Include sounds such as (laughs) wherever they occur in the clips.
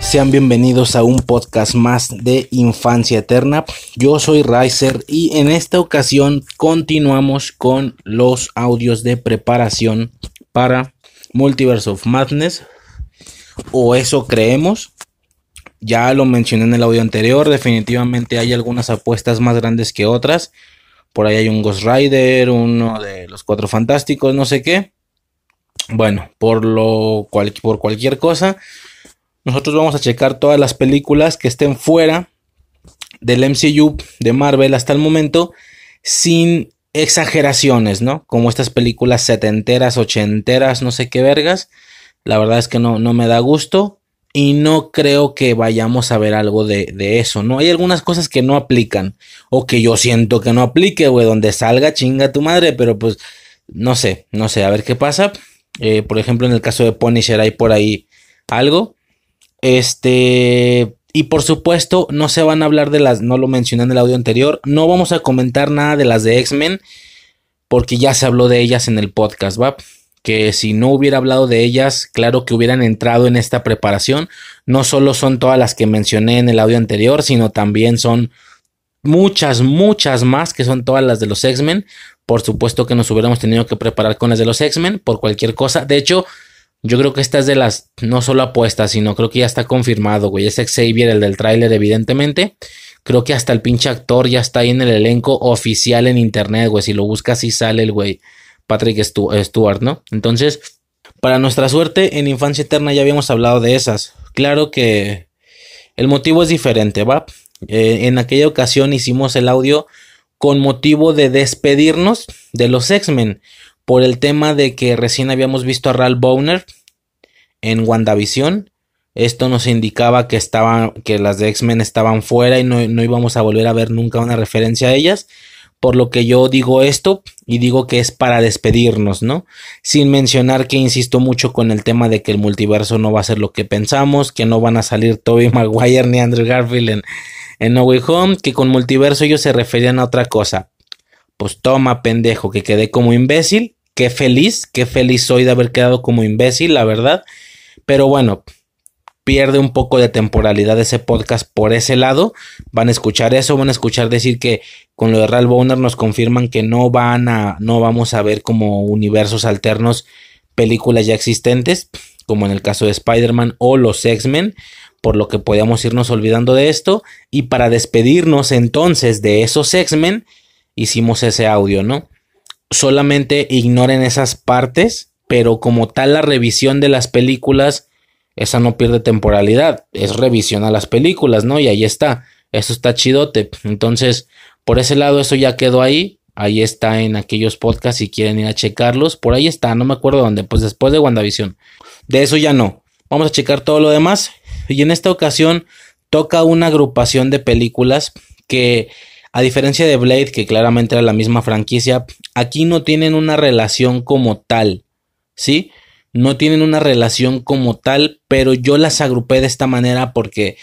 Sean bienvenidos a un podcast más de Infancia Eterna. Yo soy Riser y en esta ocasión continuamos con los audios de preparación para Multiverse of Madness. O eso creemos. Ya lo mencioné en el audio anterior. Definitivamente hay algunas apuestas más grandes que otras. Por ahí hay un Ghost Rider, uno de los Cuatro Fantásticos, no sé qué. Bueno, por lo cual, por cualquier cosa, nosotros vamos a checar todas las películas que estén fuera del MCU de Marvel hasta el momento sin exageraciones, ¿no? Como estas películas setenteras, ochenteras, no sé qué vergas. La verdad es que no, no me da gusto y no creo que vayamos a ver algo de, eso, ¿no? Hay algunas cosas que no aplican o que yo siento que no aplique, güey, donde salga chinga tu madre, pero pues no sé, no sé, a ver qué pasa. Eh, por ejemplo, en el caso de Punisher hay por ahí algo. Este, y por supuesto, no se van a hablar de las, no lo mencioné en el audio anterior, no vamos a comentar nada de las de X-Men, porque ya se habló de ellas en el podcast, ¿va? Que si no hubiera hablado de ellas, claro que hubieran entrado en esta preparación. No solo son todas las que mencioné en el audio anterior, sino también son muchas, muchas más que son todas las de los X-Men. Por supuesto que nos hubiéramos tenido que preparar con las de los X-Men por cualquier cosa. De hecho, yo creo que esta es de las, no solo apuestas, sino creo que ya está confirmado, güey. Es Xavier, el del tráiler, evidentemente. Creo que hasta el pinche actor ya está ahí en el elenco oficial en internet, güey. Si lo buscas, sí sale el güey Patrick Stewart, ¿no? Entonces, para nuestra suerte, en Infancia Eterna ya habíamos hablado de esas. Claro que el motivo es diferente, ¿va? Eh, en aquella ocasión hicimos el audio con motivo de despedirnos de los X-Men por el tema de que recién habíamos visto a Ralph Bowner en WandaVision. Esto nos indicaba que, estaban, que las de X-Men estaban fuera y no, no, íbamos a volver a ver nunca una referencia a ellas. Por lo que yo digo esto y digo que es para despedirnos, ¿no? Sin mencionar que insisto mucho con el tema de que el multiverso no va a ser lo que pensamos, que no van a salir Tobey Maguire ni Andrew Garfield en, en No Way Home, que con multiverso ellos se referían a otra cosa. Pues toma, pendejo, que quedé como imbécil qué feliz, qué feliz soy de haber quedado como imbécil, la verdad. Pero bueno, pierde un poco de temporalidad ese podcast por ese lado. Van a escuchar eso, van a escuchar decir que con lo de Ralph Bowner nos confirman que no van a, no vamos a ver como universos alternos películas ya existentes, como en el caso de Spider-Man o los X-Men, por lo que podíamos irnos olvidando de esto. Y para despedirnos entonces de esos X-Men, hicimos ese audio, ¿no? Solamente ignoren esas partes, pero como tal la revisión de las películas, esa no pierde temporalidad, es revisión a las películas, ¿no? Y ahí está, eso está chidote. Entonces, por ese lado, eso ya quedó ahí. Ahí está en aquellos podcasts si quieren ir a checarlos. Por ahí está, no me acuerdo dónde, pues después de WandaVision. De eso ya no. Vamos a checar todo lo demás. Y en esta ocasión toca una agrupación de películas que a diferencia de Blade, que claramente era la misma franquicia, aquí no tienen una relación como tal, ¿sí? No tienen una relación como tal, pero yo las agrupé de esta manera porque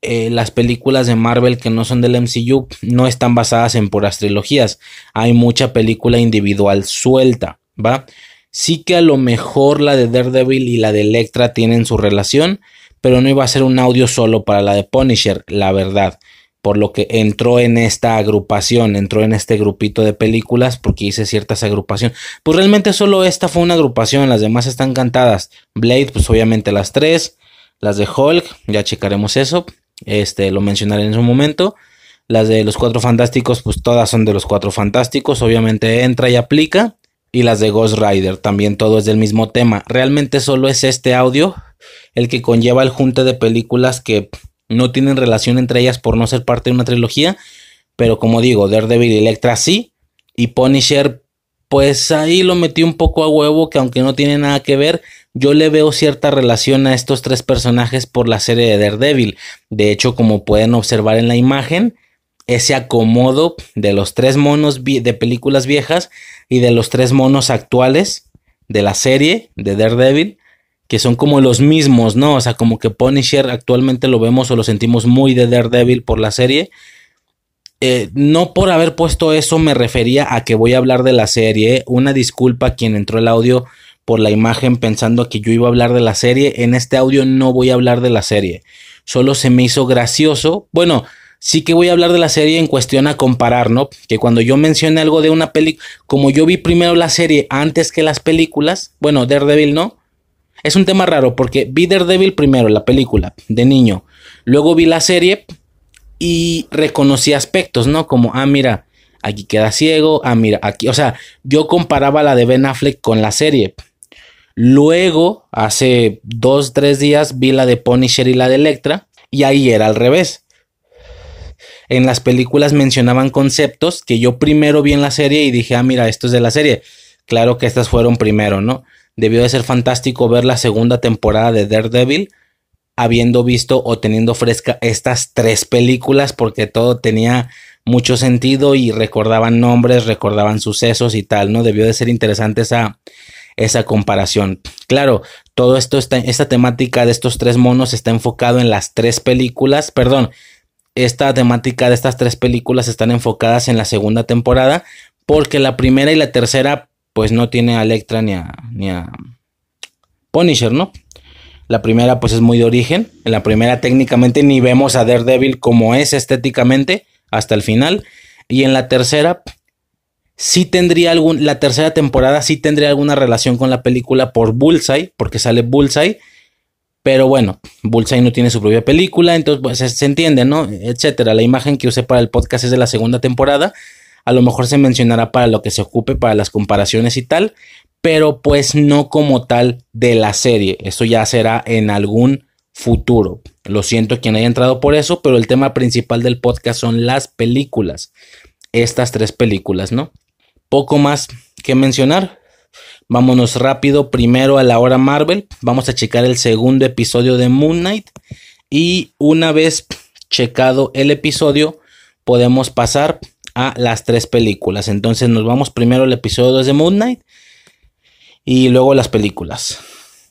eh, las películas de Marvel que no son del MCU no están basadas en puras trilogías. Hay mucha película individual suelta, ¿va? Sí que a lo mejor la de Daredevil y la de Electra tienen su relación, pero no iba a ser un audio solo para la de Punisher, la verdad por lo que entró en esta agrupación, entró en este grupito de películas porque hice ciertas agrupaciones. Pues realmente solo esta fue una agrupación, las demás están cantadas. Blade, pues obviamente las tres. Las de Hulk, ya checaremos eso. Este, lo mencionaré en su momento. Las de los Cuatro Fantásticos, pues todas son de los Cuatro Fantásticos. Obviamente entra y aplica. Y las de Ghost Rider, también todo es del mismo tema. Realmente solo es este audio el que conlleva el junte de películas que no tienen relación entre ellas por no ser parte de una trilogía. Pero como digo, Daredevil y Electra sí. Y Punisher, pues ahí lo metí un poco a huevo, que aunque no tiene nada que ver, yo le veo cierta relación a estos tres personajes por la serie de Daredevil. De hecho, como pueden observar en la imagen, ese acomodo de los tres monos de películas viejas y de los tres monos actuales de la serie de Daredevil, que son como los mismos, ¿no? O sea, como que Punisher actualmente lo vemos o lo sentimos muy de Daredevil por la serie. Eh, no por haber puesto eso me refería a que voy a hablar de la serie. Una disculpa a quien entró el audio por la imagen pensando que yo iba a hablar de la serie. En este audio no voy a hablar de la serie. Solo se me hizo gracioso. Bueno, sí que voy a hablar de la serie en cuestión a comparar, ¿no? Que cuando yo mencione algo de una película, como yo vi primero la serie antes que las películas, bueno, Daredevil no. Es un tema raro porque vi Daredevil primero, la película, de niño. Luego vi la serie y reconocí aspectos, ¿no? Como, ah, mira, aquí queda ciego, ah, mira, aquí, o sea, yo comparaba la de Ben Affleck con la serie. Luego, hace dos, tres días, vi la de Punisher y la de Electra, y ahí era al revés en las películas mencionaban conceptos que yo primero vi en la serie y dije, ah, mira, esto es de la serie. Claro que estas fueron primero, ¿no? Debió de ser fantástico ver la segunda temporada de Daredevil habiendo visto o teniendo fresca estas tres películas porque todo tenía mucho sentido y recordaban nombres, recordaban sucesos y tal, ¿no? Debió de ser interesante esa, esa comparación. Claro, todo esto está, esta temática de estos tres monos está enfocado en las tres películas, perdón, esta temática de estas tres películas están enfocadas en la segunda temporada porque la primera y la tercera pues no tiene a Electra ni a, ni a Punisher, ¿no? La primera pues es muy de origen, en la primera técnicamente ni vemos a Daredevil como es estéticamente hasta el final y en la tercera sí tendría algún la tercera temporada sí tendría alguna relación con la película por Bullseye, porque sale Bullseye pero bueno, Bullseye no tiene su propia película, entonces pues, se, entiende, ¿no? Etcétera. La imagen que usé para el podcast es de la segunda temporada. A lo mejor se mencionará para lo que se ocupe, para las comparaciones y tal, pero pues no como tal de la serie. Eso ya será en algún futuro. Lo siento quien haya entrado por eso, pero el tema principal del podcast son las películas. Estas tres películas, ¿no? Poco más que mencionar. Vámonos rápido primero a la hora Marvel. Vamos a checar el segundo episodio de Moon Knight. Y una vez checado el episodio, podemos pasar a las tres películas. Entonces nos vamos primero al episodio 2 de Moon Knight y luego las películas.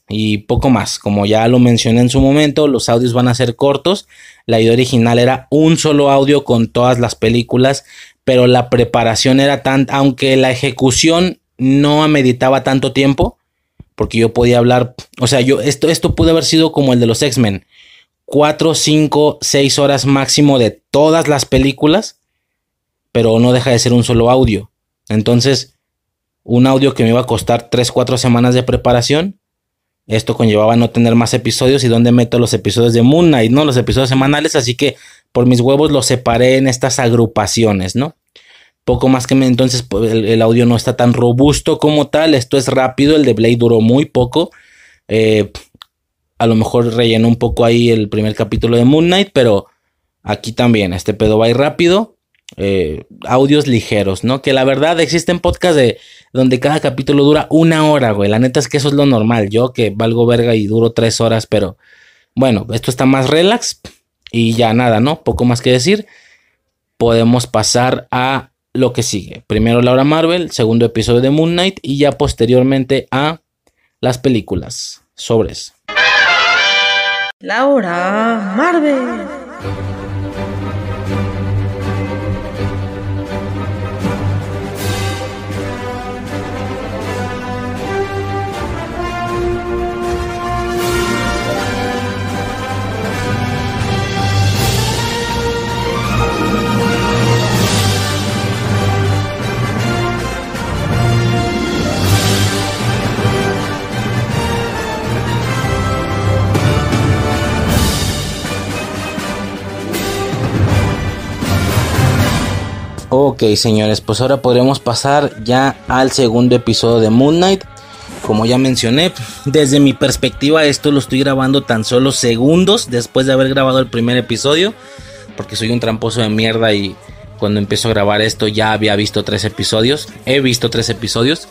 Y poco más, como ya lo mencioné en su momento, los audios van a ser cortos. La idea original era un solo audio con todas las películas, pero la preparación era tan, aunque la ejecución no meditaba tanto tiempo, porque yo podía hablar, o sea, yo esto, esto pudo haber sido como el de los X-Men, 4, 5, 6 horas máximo de todas las películas, pero no deja de ser un solo audio. Entonces, un audio que me iba a costar 3, 4 semanas de preparación, esto conllevaba no tener más episodios y donde meto los episodios de Moon Knight, ¿no? Los episodios semanales, así que por mis huevos los separé en estas agrupaciones, ¿no? poco más que me, entonces pues, el, audio no está tan robusto como tal, esto es rápido, el de Blade duró muy poco, eh, a lo mejor rellenó un poco ahí el primer capítulo de Moon Knight, pero aquí también, este pedo va a rápido, eh, audios ligeros, ¿no? Que la verdad existen podcasts de donde cada capítulo dura una hora, güey, la neta es que eso es lo normal, yo que valgo verga y duro tres horas, pero bueno, esto está más relax y ya nada, ¿no? Poco más que decir. Podemos pasar a lo que sigue. Primero Laura Marvel, segundo episodio de Moon Knight y ya posteriormente a las películas. Sobres. Laura Marvel. Ok, señores, pues ahora podremos pasar ya al segundo episodio de Moon Knight. Como ya mencioné, desde mi perspectiva esto lo estoy grabando tan solo segundos después de haber grabado el primer episodio. Porque soy un tramposo de mierda y cuando empiezo a grabar esto ya había visto tres episodios. He visto tres episodios.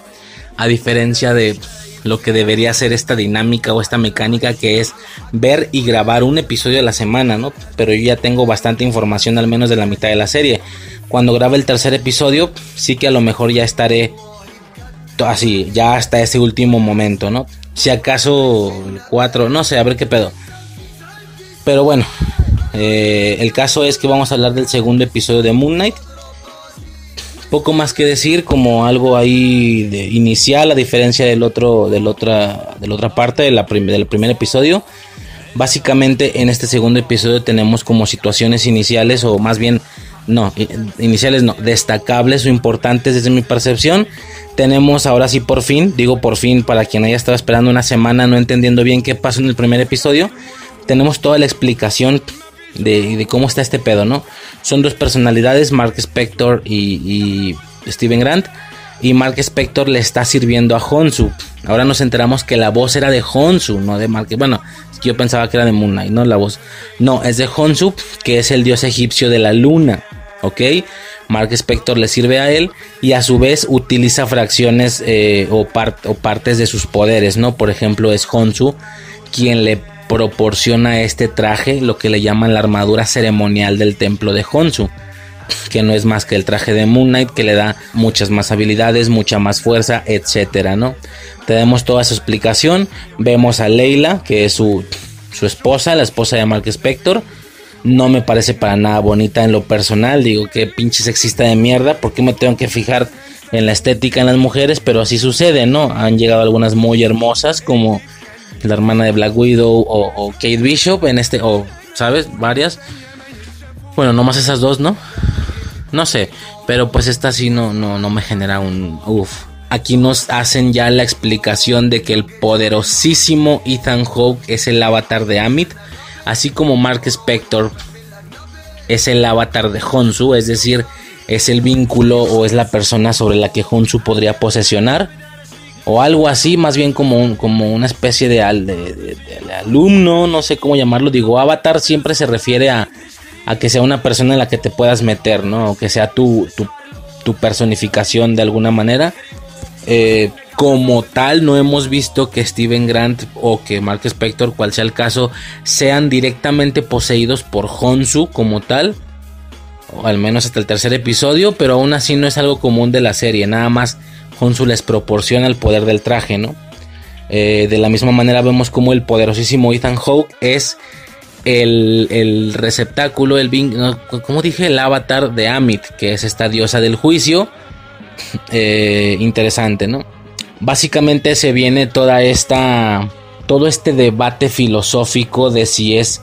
A diferencia de lo que debería ser esta dinámica o esta mecánica que es ver y grabar un episodio a la semana, ¿no? Pero yo ya tengo bastante información al menos de la mitad de la serie. Cuando grabe el tercer episodio, sí que a lo mejor ya estaré así, ya hasta ese último momento, ¿no? Si acaso el 4, no sé, a ver qué pedo. Pero bueno, eh, el caso es que vamos a hablar del segundo episodio de Moon Knight. Poco más que decir, como algo ahí de inicial, a diferencia del otro, del otra, de la otra parte de la del primer episodio. Básicamente en este segundo episodio tenemos como situaciones iniciales o más bien no, iniciales no, destacables o importantes desde mi percepción. Tenemos ahora sí por fin, digo por fin para quien haya estado esperando una semana no entendiendo bien qué pasó en el primer episodio, tenemos toda la explicación de, cómo está este pedo, ¿no? Son dos personalidades, Mark Spector y, Steven Grant. Y Mark Spector le está sirviendo a Honsu. Ahora nos enteramos que la voz era de Honsu, no de Mark. Bueno, yo pensaba que era de Moon Knight, ¿no? La voz. No, es de Honsu, que es el dios egipcio de la luna. ¿Ok? Mark Spector le sirve a él y a su vez utiliza fracciones eh, o, o, partes de sus poderes, ¿no? Por ejemplo, es Honsu quien le proporciona este traje lo que le llaman la armadura ceremonial del templo de Honsu que no es más que el traje de Moon Knight que le da muchas más habilidades, mucha más fuerza, etcétera, ¿no? Tenemos toda su explicación. Vemos a Leila, que es su, su esposa, la esposa de Mark Spector. No me parece para nada bonita en lo personal. Digo que pinche sexista de mierda. ¿Por qué me tengo que fijar en la estética en las mujeres? Pero así sucede, ¿no? Han llegado algunas muy hermosas como la hermana de Black Widow o, Kate Bishop en este, o, ¿sabes? Varias. Bueno, nomás esas dos, ¿no? No sé, pero pues esta sí no, no, no me genera un... Uf. Aquí nos hacen ya la explicación de que el poderosísimo Ethan Hawke es el avatar de Amit, así como Mark Spector es el avatar de Honsu, es decir, es el vínculo o es la persona sobre la que Honsu podría posesionar o algo así, más bien como, como una especie de, alumno, no sé cómo llamarlo. Digo, avatar siempre se refiere a, que sea una persona en la que te puedas meter, ¿no? O que sea tu, tu, personificación de alguna manera. Eh, como tal, no hemos visto que Steven Grant o que Mark Spector, cual sea el caso, sean directamente poseídos por Honsu como tal. O al menos hasta el tercer episodio, pero aún así no es algo común de la serie. Nada más Honsu les proporciona el poder del traje, ¿no? Eh, de la misma manera vemos como el poderosísimo Ethan Hawke es el, receptáculo, el como dije, el avatar de Amit, que es esta diosa del juicio. (laughs) Eh, interesante, ¿no? Básicamente se viene toda esta, todo este debate filosófico de si es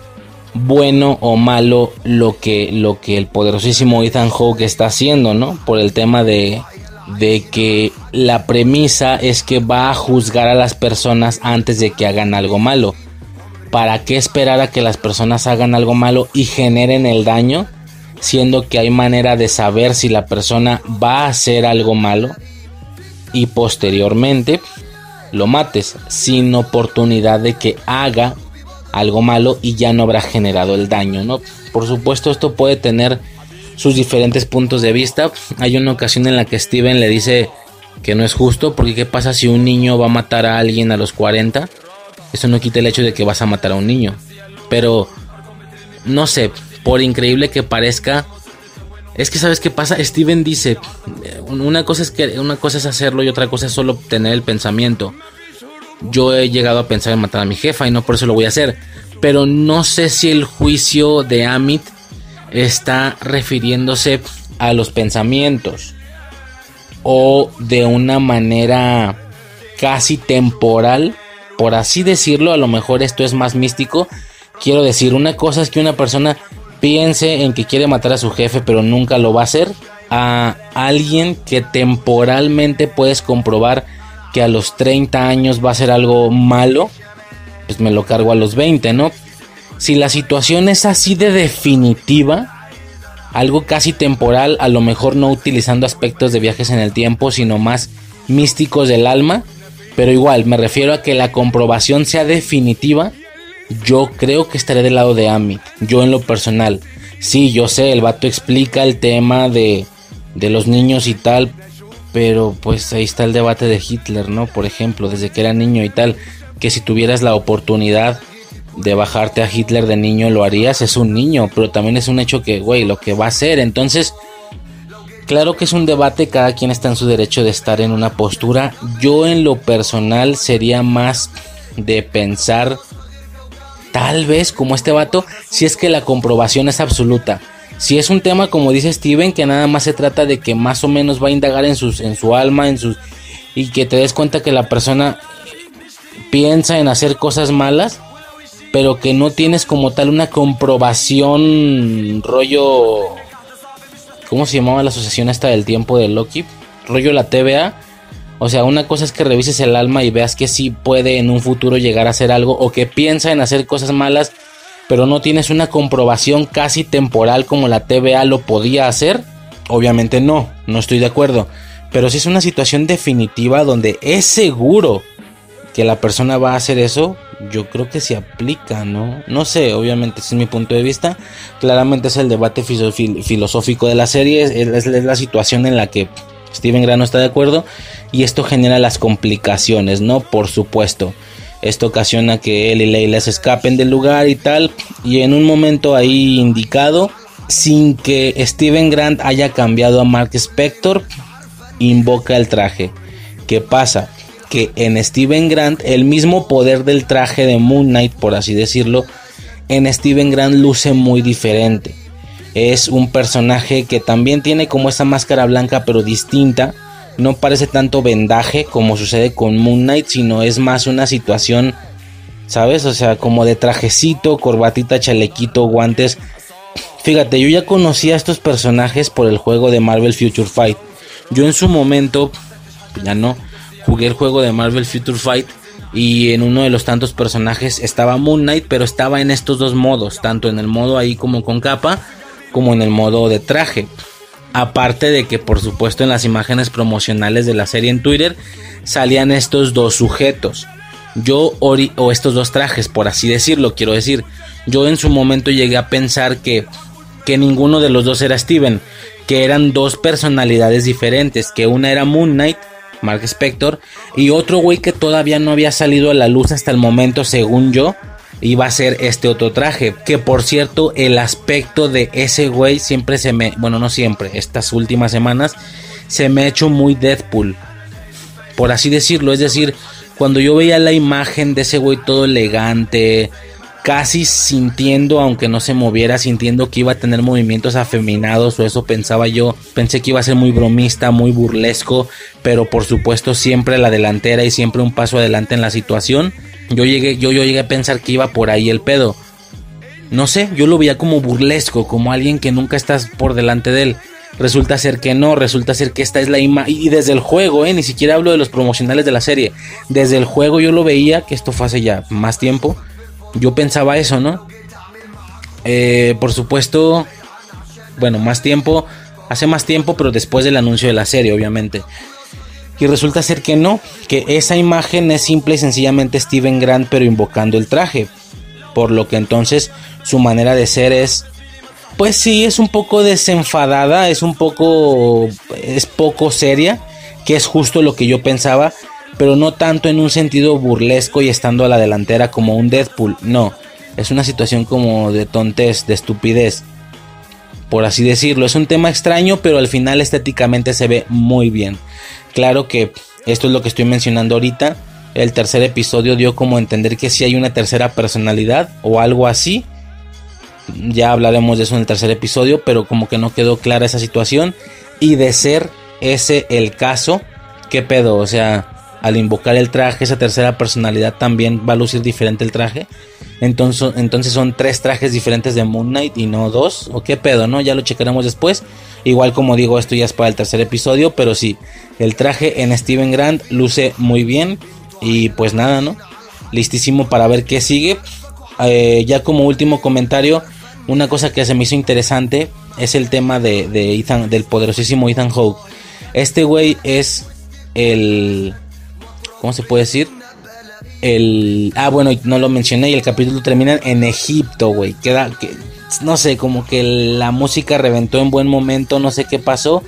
bueno o malo lo que, lo que el poderosísimo Ethan Hawke está haciendo, ¿no? Por el tema de, de que la premisa es que va a juzgar a las personas antes de que hagan algo malo. ¿Para qué esperar a que las personas hagan algo malo y generen el daño? Siendo que hay manera de saber si la persona va a hacer algo malo y posteriormente lo mates sin oportunidad de que haga algo malo y ya no habrá generado el daño, ¿no? Por supuesto esto puede tener sus diferentes puntos de vista. Hay una ocasión en la que Steven le dice que no es justo, porque ¿qué pasa si un niño va a matar a alguien a los 40? Eso no quita el hecho de que vas a matar a un niño. Pero, no sé, por increíble que parezca, es que sabes qué pasa, Steven dice, una cosa es que una cosa es hacerlo y otra cosa es solo tener el pensamiento. Yo he llegado a pensar en matar a mi jefa y no por eso lo voy a hacer, pero no sé si el juicio de Amit está refiriéndose a los pensamientos o de una manera casi temporal, por así decirlo, a lo mejor esto es más místico. Quiero decir, una cosa es que una persona piense en que quiere matar a su jefe, pero nunca lo va a hacer. A alguien que temporalmente puedes comprobar que a los 30 años va a ser algo malo, pues me lo cargo a los 20, ¿no? Si la situación es así de definitiva, algo casi temporal, a lo mejor no utilizando aspectos de viajes en el tiempo, sino más místicos del alma. Pero igual, me refiero a que la comprobación sea definitiva. Yo creo que estaré del lado de Amit, yo en lo personal. Sí, yo sé, el vato explica el tema de, de los niños y tal, pero pues ahí está el debate de Hitler, ¿no? Por ejemplo, desde que era niño y tal, que si tuvieras la oportunidad de bajarte a Hitler de niño lo harías, es un niño, pero también es un hecho que, güey, lo que va a ser. Entonces, claro que es un debate, cada quien está en su derecho de estar en una postura. Yo en lo personal sería más de pensar, tal vez como este vato, si es que la comprobación es absoluta. Si es un tema como dice Steven, que nada más se trata de que más o menos va a indagar en, sus, en su alma, en sus... y que te des cuenta que la persona piensa en hacer cosas malas, pero que no tienes como tal una comprobación rollo... ¿Cómo se llamaba la asociación esta del tiempo de Loki? Rollo la TVA. O sea, una cosa es que revises el alma y veas que sí puede en un futuro llegar a hacer algo o que piensa en hacer cosas malas, pero no tienes una comprobación casi temporal como la TVA lo podía hacer. Obviamente no, no estoy de acuerdo. Pero si es una situación definitiva donde es seguro que la persona va a hacer eso, yo creo que se aplica, ¿no? No sé, obviamente ese es mi punto de vista. Claramente es el debate filosófico de la serie, es, la situación en la que Steven Grano está de acuerdo y esto genera las complicaciones, ¿no? Por supuesto. Esto ocasiona que él y Leila se escapen del lugar y tal. Y en un momento ahí indicado, sin que Steven Grant haya cambiado a Mark Spector, invoca el traje. ¿Qué pasa? Que en Steven Grant el mismo poder del traje de Moon Knight, por así decirlo, en Steven Grant luce muy diferente. Es un personaje que también tiene como esa máscara blanca pero distinta. No parece tanto vendaje como sucede con Moon Knight, sino es más una situación, ¿sabes? O sea, como de trajecito, corbatita, chalequito, guantes. Fíjate, yo ya conocía a estos personajes por el juego de Marvel Future Fight. Yo en su momento, ya no, jugué el juego de Marvel Future Fight y en uno de los tantos personajes estaba Moon Knight, pero estaba en estos dos modos, tanto en el modo ahí como con capa, como en el modo de traje. Aparte de que por supuesto en las imágenes promocionales de la serie en Twitter salían estos dos sujetos. Yo o estos dos trajes, por así decirlo, quiero decir, yo en su momento llegué a pensar que que ninguno de los dos era Steven, que eran dos personalidades diferentes, que una era Moon Knight Mark Spector. Y otro güey que todavía no había salido a la luz hasta el momento, según yo, iba a ser este otro traje. Que por cierto, el aspecto de ese güey siempre se me, bueno, no siempre, estas últimas semanas, se me ha hecho muy Deadpool. Por así decirlo, es decir, cuando yo veía la imagen de ese güey todo elegante, casi sintiendo, aunque no se moviera, sintiendo que iba a tener movimientos afeminados o eso pensaba yo. Pensé que iba a ser muy bromista, muy burlesco, pero por supuesto siempre la delantera y siempre un paso adelante en la situación. Yo llegué, yo, yo llegué a pensar que iba por ahí el pedo. No sé, yo lo veía como burlesco, como alguien que nunca estás por delante de él. Resulta ser que no, resulta ser que esta es la imagen. Y desde el juego, ¿eh? ni siquiera hablo de los promocionales de la serie. Desde el juego yo lo veía, que esto fue hace ya más tiempo yo pensaba eso, ¿no? Eh, por supuesto, bueno, más tiempo, hace más tiempo, pero después del anuncio de la serie, obviamente. Y resulta ser que no, que esa imagen es simple y sencillamente Steven Grant, pero invocando el traje. Por lo que entonces su manera de ser es, pues sí, es un poco desenfadada, es un poco, es poco seria, que es justo lo que yo pensaba pero no tanto en un sentido burlesco y estando a la delantera como un Deadpool, no, es una situación como de tontez, de estupidez, por así decirlo, es un tema extraño, pero al final estéticamente se ve muy bien. Claro que esto es lo que estoy mencionando ahorita, el tercer episodio dio como entender que si hay una tercera personalidad o algo así. Ya hablaremos de eso en el tercer episodio, pero como que no quedó clara esa situación. Y de ser ese el caso, ¿qué pedo? O sea, al invocar el traje, esa tercera personalidad también va a lucir diferente el traje. Entonces, entonces son tres trajes diferentes de Moon Knight y no dos. ¿O qué pedo, no? Ya lo checaremos después. Igual como digo, esto ya es para el tercer episodio. Pero sí, el traje en Steven Grant luce muy bien. Y pues nada, ¿no? Listísimo para ver qué sigue. Eh, ya como último comentario, una cosa que se me hizo interesante es el tema de, de Ethan, del poderosísimo Ethan Hawke. Este güey es el. ¿Cómo se puede decir? El. Ah, bueno, no lo mencioné. Y el capítulo termina en Egipto, güey. Queda. Que, no sé, como que la música reventó en buen momento. No sé qué pasó.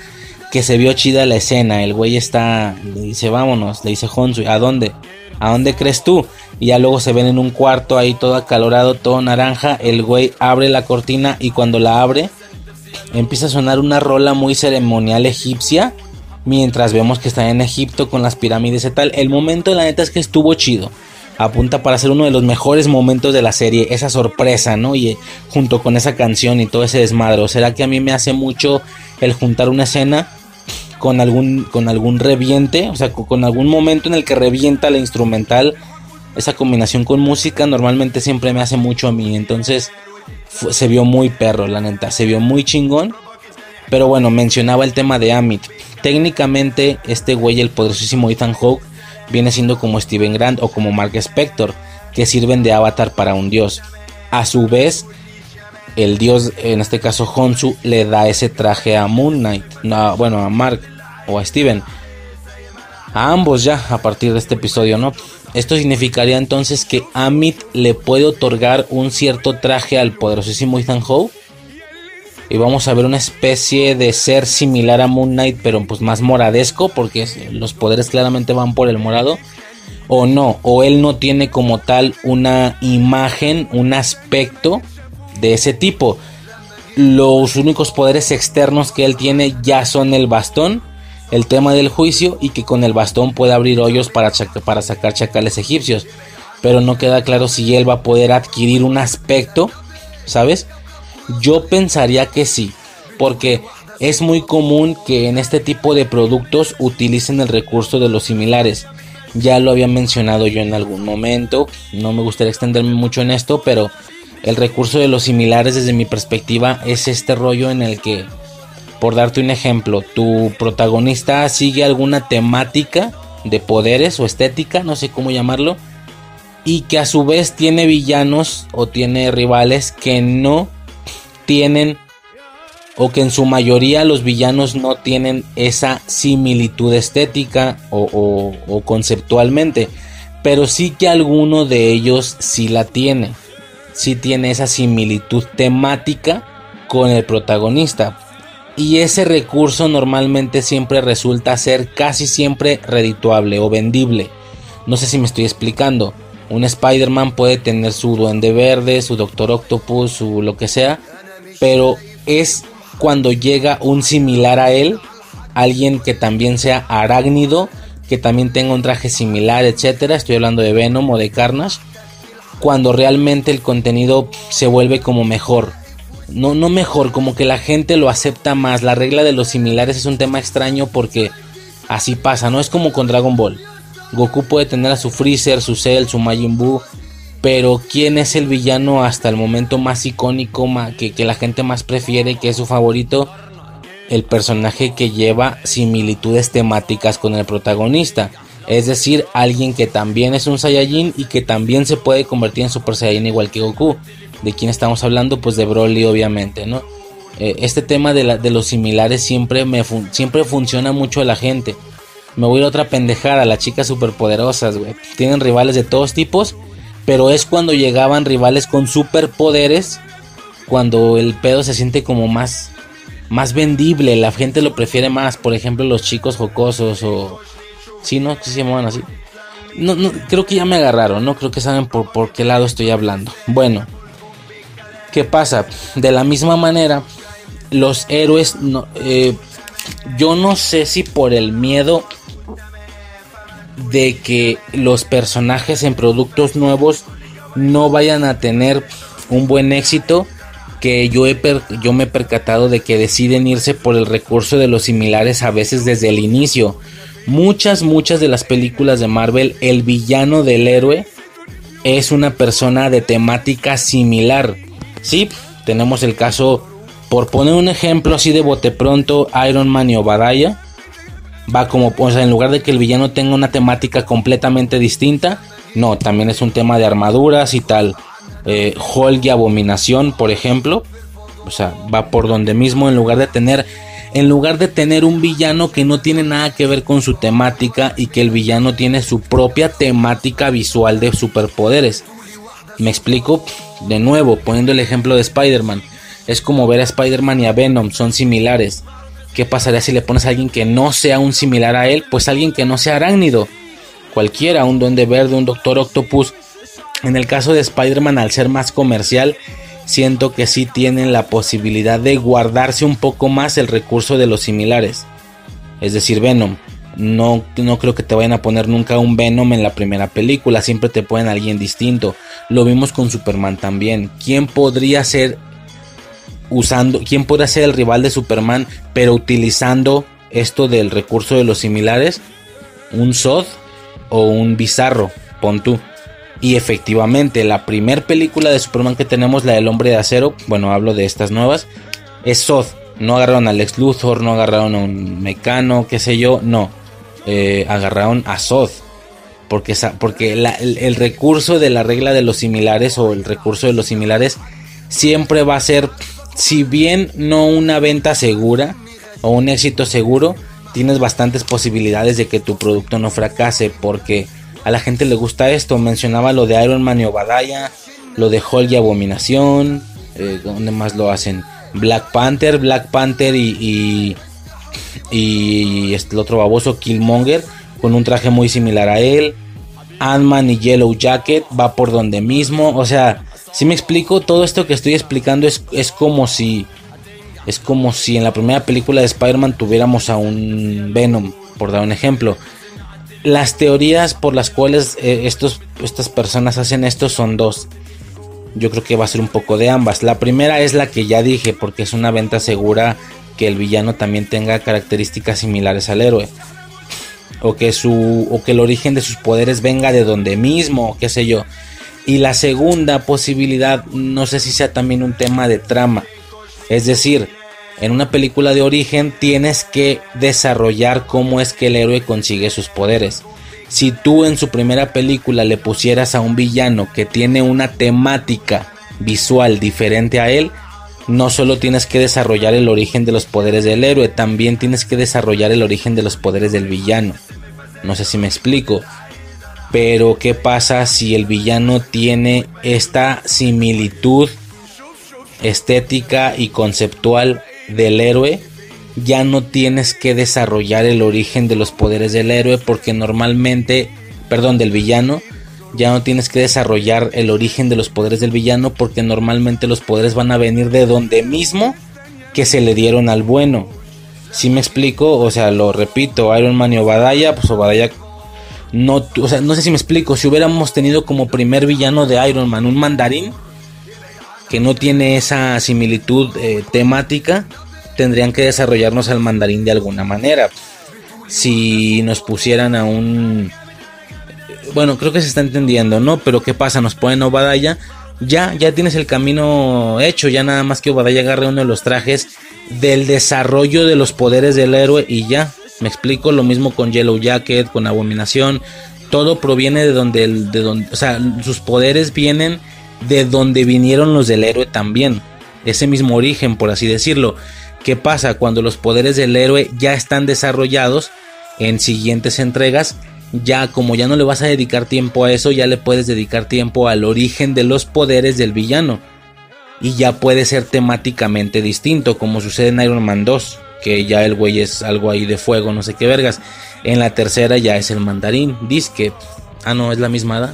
Que se vio chida la escena. El güey está. Le dice, vámonos. Le dice Honsu. ¿A dónde? ¿A dónde crees tú? Y ya luego se ven en un cuarto ahí todo acalorado, todo naranja. El güey abre la cortina y cuando la abre empieza a sonar una rola muy ceremonial egipcia. Mientras vemos que está en Egipto con las pirámides y tal. El momento la neta es que estuvo chido. Apunta para ser uno de los mejores momentos de la serie. Esa sorpresa, ¿no? Y eh, junto con esa canción y todo ese desmadre. ¿Será que a mí me hace mucho el juntar una escena con algún, con algún reviente? O sea, con algún momento en el que revienta la instrumental esa combinación con música normalmente siempre me hace mucho a mí. Entonces se vio muy perro, la neta. Se vio muy chingón. Pero bueno, mencionaba el tema de Amit. Técnicamente, este güey, el poderosísimo Ethan Hawke, viene siendo como Steven Grant o como Mark Spector, que sirven de avatar para un dios. A su vez, el dios, en este caso Honsu, le da ese traje a Moon Knight. No, bueno, a Mark o a Steven. A ambos ya, a partir de este episodio, ¿no? Esto significaría entonces que Amit le puede otorgar un cierto traje al poderosísimo Ethan Howe. Y vamos a ver una especie de ser similar a Moon Knight, pero pues más moradesco, porque los poderes claramente van por el morado. O no, o él no tiene como tal una imagen, un aspecto de ese tipo. Los únicos poderes externos que él tiene ya son el bastón el tema del juicio y que con el bastón puede abrir hoyos para, para sacar chacales egipcios. Pero no queda claro si él va a poder adquirir un aspecto, ¿sabes? Yo pensaría que sí, porque es muy común que en este tipo de productos utilicen el recurso de los similares. Ya lo había mencionado yo en algún momento, no me gustaría extenderme mucho en esto, pero el recurso de los similares desde mi perspectiva es este rollo en el que por darte un ejemplo, tu protagonista sigue alguna temática de poderes o estética, no sé cómo llamarlo, y que a su vez tiene villanos o tiene rivales que no tienen o que en su mayoría los villanos no tienen esa similitud estética o, conceptualmente, pero sí que alguno de ellos sí la tiene, sí tiene esa similitud temática con el protagonista y ese recurso normalmente siempre resulta ser casi siempre redituable o vendible. No sé si me estoy explicando. Un Spider-Man puede tener su duende verde, su Doctor Octopus, su lo que sea, pero es cuando llega un similar a él, alguien que también sea arácnido, que también tenga un traje similar, etcétera. Estoy hablando de Venom o de Carnage. Cuando realmente el contenido se vuelve como mejor no, no mejor, como que la gente lo acepta más. La regla de los similares es un tema extraño porque así pasa, no es como con Dragon Ball. Goku puede tener a su Freezer, su Cell, su Majin Buu, pero ¿quién es el villano hasta el momento más icónico, que, que la gente más prefiere, que es su favorito? El personaje que lleva similitudes temáticas con el protagonista. Es decir, alguien que también es un Saiyajin y que también se puede convertir en Super Saiyajin igual que Goku. ¿De quién estamos hablando? Pues de Broly, obviamente, ¿no? Eh, este tema de, de, los similares siempre, me siempre funciona mucho a la gente. Me voy a otra pendejada, las chicas superpoderosas, güey. Tienen rivales de todos tipos, pero es cuando llegaban rivales con superpoderes, cuando el pedo se siente como más, más vendible, la gente lo prefiere más. Por ejemplo, los chicos jocosos o... Sí, ¿no? ¿Qué se llamaban así? No, no, creo que ya me agarraron, ¿no? Creo que saben por, por qué lado estoy hablando. Bueno, ¿Qué pasa? De la misma manera, los héroes, eh, yo no sé si por el miedo de que los personajes en productos nuevos no vayan a tener un buen éxito, que yo, he yo me he percatado de que deciden irse por el recurso de los similares a veces desde el inicio. Muchas, muchas de las películas de Marvel, el villano del héroe es una persona de temática similar. Sí, tenemos el caso, por poner un ejemplo así de bote pronto, Iron Man y Obadiah. Va como, o sea, en lugar de que el villano tenga una temática completamente distinta, no, también es un tema de armaduras y tal. eh, Hulk y Abominación, por ejemplo. O sea, va por donde mismo en lugar de tener en lugar de tener un villano que no tiene nada que ver con su temática y que el villano tiene su propia temática visual de superpoderes. Me explico de nuevo, poniendo el ejemplo de Spider-Man. Es como ver a Spider-Man y a Venom, son similares. ¿Qué pasaría si le pones a alguien que no sea un similar a él? Pues alguien que no sea arácnido. Cualquiera, un duende verde, un doctor octopus. En el caso de Spider-Man, al ser más comercial, siento que sí tienen la posibilidad de guardarse un poco más el recurso de los similares. Es decir, Venom. No, no creo que te vayan a poner nunca un Venom en la primera película. Siempre te ponen a alguien distinto. Lo vimos con Superman también. ¿Quién podría ser usando, quién podría ser el rival de Superman, pero utilizando esto del recurso de los similares? Un Zod o un Bizarro, pon tú. Y efectivamente, la primera película de Superman que tenemos, la del hombre de acero, bueno, hablo de estas nuevas, es Zod. No agarraron a Lex Luthor, no agarraron a un mecano, qué sé yo, no. Eh, agarraron a Zod. Porque, porque el, recurso de la regla de los similares o el recurso de los similares siempre va a ser, si bien no una venta segura o un éxito seguro, tienes bastantes posibilidades de que tu producto no fracase porque a la gente le gusta esto. Mencionaba lo de Iron Man y Obadiah, lo de Hulk y Abominación, eh, ¿dónde más lo hacen? Black Panther, Black Panther y, y, este, el otro baboso Killmonger con un traje muy similar a él. Ant-Man y Yellow Jacket va por donde mismo. O sea, si me explico, todo esto que estoy explicando es, es como si. Es como si en la primera película de Spider-Man tuviéramos a un Venom, por dar un ejemplo. Las teorías por las cuales eh, estos, estas personas hacen esto son dos. Yo creo que va a ser un poco de ambas. La primera es la que ya dije, porque es una venta segura que el villano también tenga características similares al héroe. O que, su, o que el origen de sus poderes venga de donde mismo, qué sé yo. Y la segunda posibilidad, no sé si sea también un tema de trama. Es decir, en una película de origen tienes que desarrollar cómo es que el héroe consigue sus poderes. Si tú en su primera película le pusieras a un villano que tiene una temática visual diferente a él, no solo tienes que desarrollar el origen de los poderes del héroe, también tienes que desarrollar el origen de los poderes del villano. No sé si me explico. Pero ¿qué pasa si el villano tiene esta similitud estética y conceptual del héroe? Ya no tienes que desarrollar el origen de los poderes del héroe porque normalmente, perdón, del villano, ya no tienes que desarrollar el origen de los poderes del villano porque normalmente los poderes van a venir de donde mismo que se le dieron al bueno. Si me explico, o sea, lo repito, Iron Man y Obadiah, pues Obadiah no, o sea, no sé si me explico, si hubiéramos tenido como primer villano de Iron Man un mandarín que no tiene esa similitud eh, temática, tendrían que desarrollarnos al mandarín de alguna manera. Si nos pusieran a un bueno, creo que se está entendiendo, ¿no? Pero ¿qué pasa? Nos ponen Obadaya. Ya, ya tienes el camino hecho. Ya nada más que Obadaya agarre uno de los trajes del desarrollo de los poderes del héroe y ya. Me explico lo mismo con Yellow Jacket, con Abominación. Todo proviene de donde, de donde, o sea, sus poderes vienen de donde vinieron los del héroe también. Ese mismo origen, por así decirlo. ¿Qué pasa cuando los poderes del héroe ya están desarrollados en siguientes entregas? ya como ya no le vas a dedicar tiempo a eso, ya le puedes dedicar tiempo al origen de los poderes del villano. Y ya puede ser temáticamente distinto, como sucede en Iron Man 2, que ya el güey es algo ahí de fuego, no sé qué vergas. En la tercera ya es el mandarín, disque. Ah, no, es la misma edad.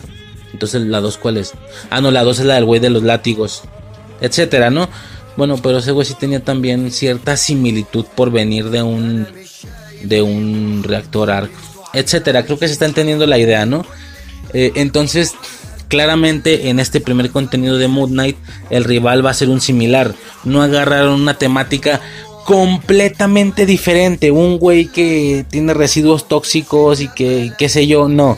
Entonces la 2 cuál es? Ah, no, la 2 es la del güey de los látigos. Etcétera, ¿no? Bueno, pero ese güey sí tenía también cierta similitud por venir de un de un reactor arc etcétera. Creo que se está entendiendo la idea, ¿no? Eh, entonces, claramente en este primer contenido de Moon Knight, el rival va a ser un similar. No agarraron una temática completamente diferente. Un güey que tiene residuos tóxicos y que, qué sé yo, no.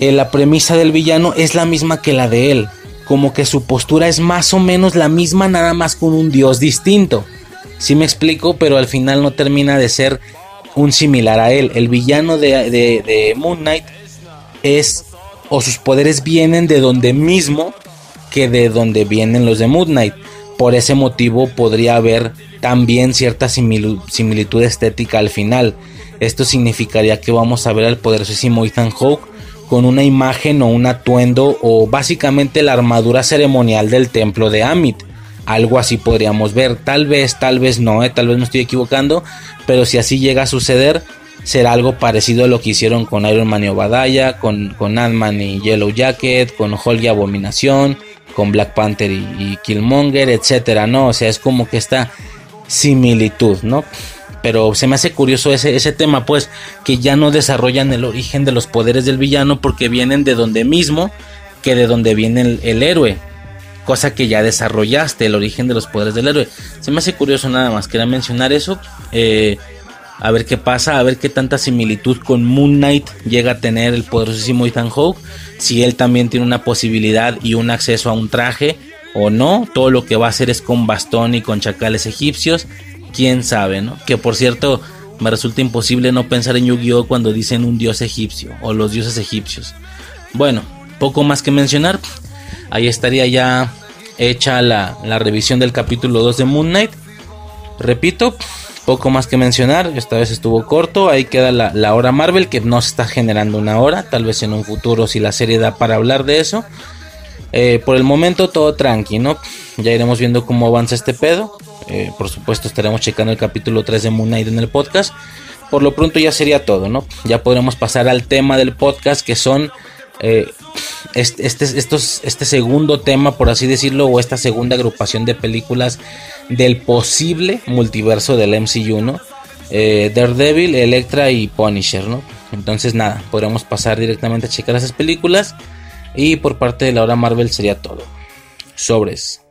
Eh, la premisa del villano es la misma que la de él. Como que su postura es más o menos la misma, nada más con un dios distinto. Si me explico, pero al final no termina de ser un similar a él. El villano de, Moon Knight es, o sus poderes vienen de donde mismo que de donde vienen los de Moon Knight. Por ese motivo podría haber también cierta similitud estética al final. Esto significaría que vamos a ver al poderosísimo Ethan Hawke con una imagen o un atuendo o básicamente la armadura ceremonial del templo de Amit. Algo así podríamos ver, tal vez, tal vez no, eh, tal vez me estoy equivocando, pero si así llega a suceder, será algo parecido a lo que hicieron con Iron Man y Obadiah, con, con Ant-Man y Yellow Jacket, con Hulk y Abominación, con Black Panther y, y Killmonger, etcétera, ¿no? O sea, es como que esta similitud, ¿no? Pero se me hace curioso ese, ese tema, pues, que ya no desarrollan el origen de los poderes del villano porque vienen de donde mismo que de donde viene el, héroe. Cosa que ya desarrollaste, el origen de los poderes del héroe. Se me hace curioso nada más, quería mencionar eso. Eh, a ver qué pasa, a ver qué tanta similitud con Moon Knight llega a tener el poderosísimo Ethan Hawke. Si él también tiene una posibilidad y un acceso a un traje o no. Todo lo que va a hacer es con bastón y con chacales egipcios. Quién sabe, ¿no? Que por cierto, me resulta imposible no pensar en Yu-Gi-Oh cuando dicen un dios egipcio o los dioses egipcios. Bueno, poco más que mencionar. Ahí estaría ya hecha la, revisión del capítulo 2 de Moon Knight. Repito, poco más que mencionar. Esta vez estuvo corto. Ahí queda la, la, hora Marvel, que no se está generando una hora. Tal vez en un futuro, si la serie da para hablar de eso. Eh, por el momento todo tranqui, ¿no? Ya iremos viendo cómo avanza este pedo. Eh, por supuesto estaremos checando el capítulo 3 de Moon Knight en el podcast. Por lo pronto ya sería todo, ¿no? Ya podremos pasar al tema del podcast que son eh, este, estos, este segundo tema, por así decirlo, o esta segunda agrupación de películas del posible multiverso del MCU, ¿no? Daredevil, Electra y Punisher, ¿no? Entonces nada, podremos pasar directamente a checar esas películas. Y por parte de la hora Marvel sería todo. Sobres.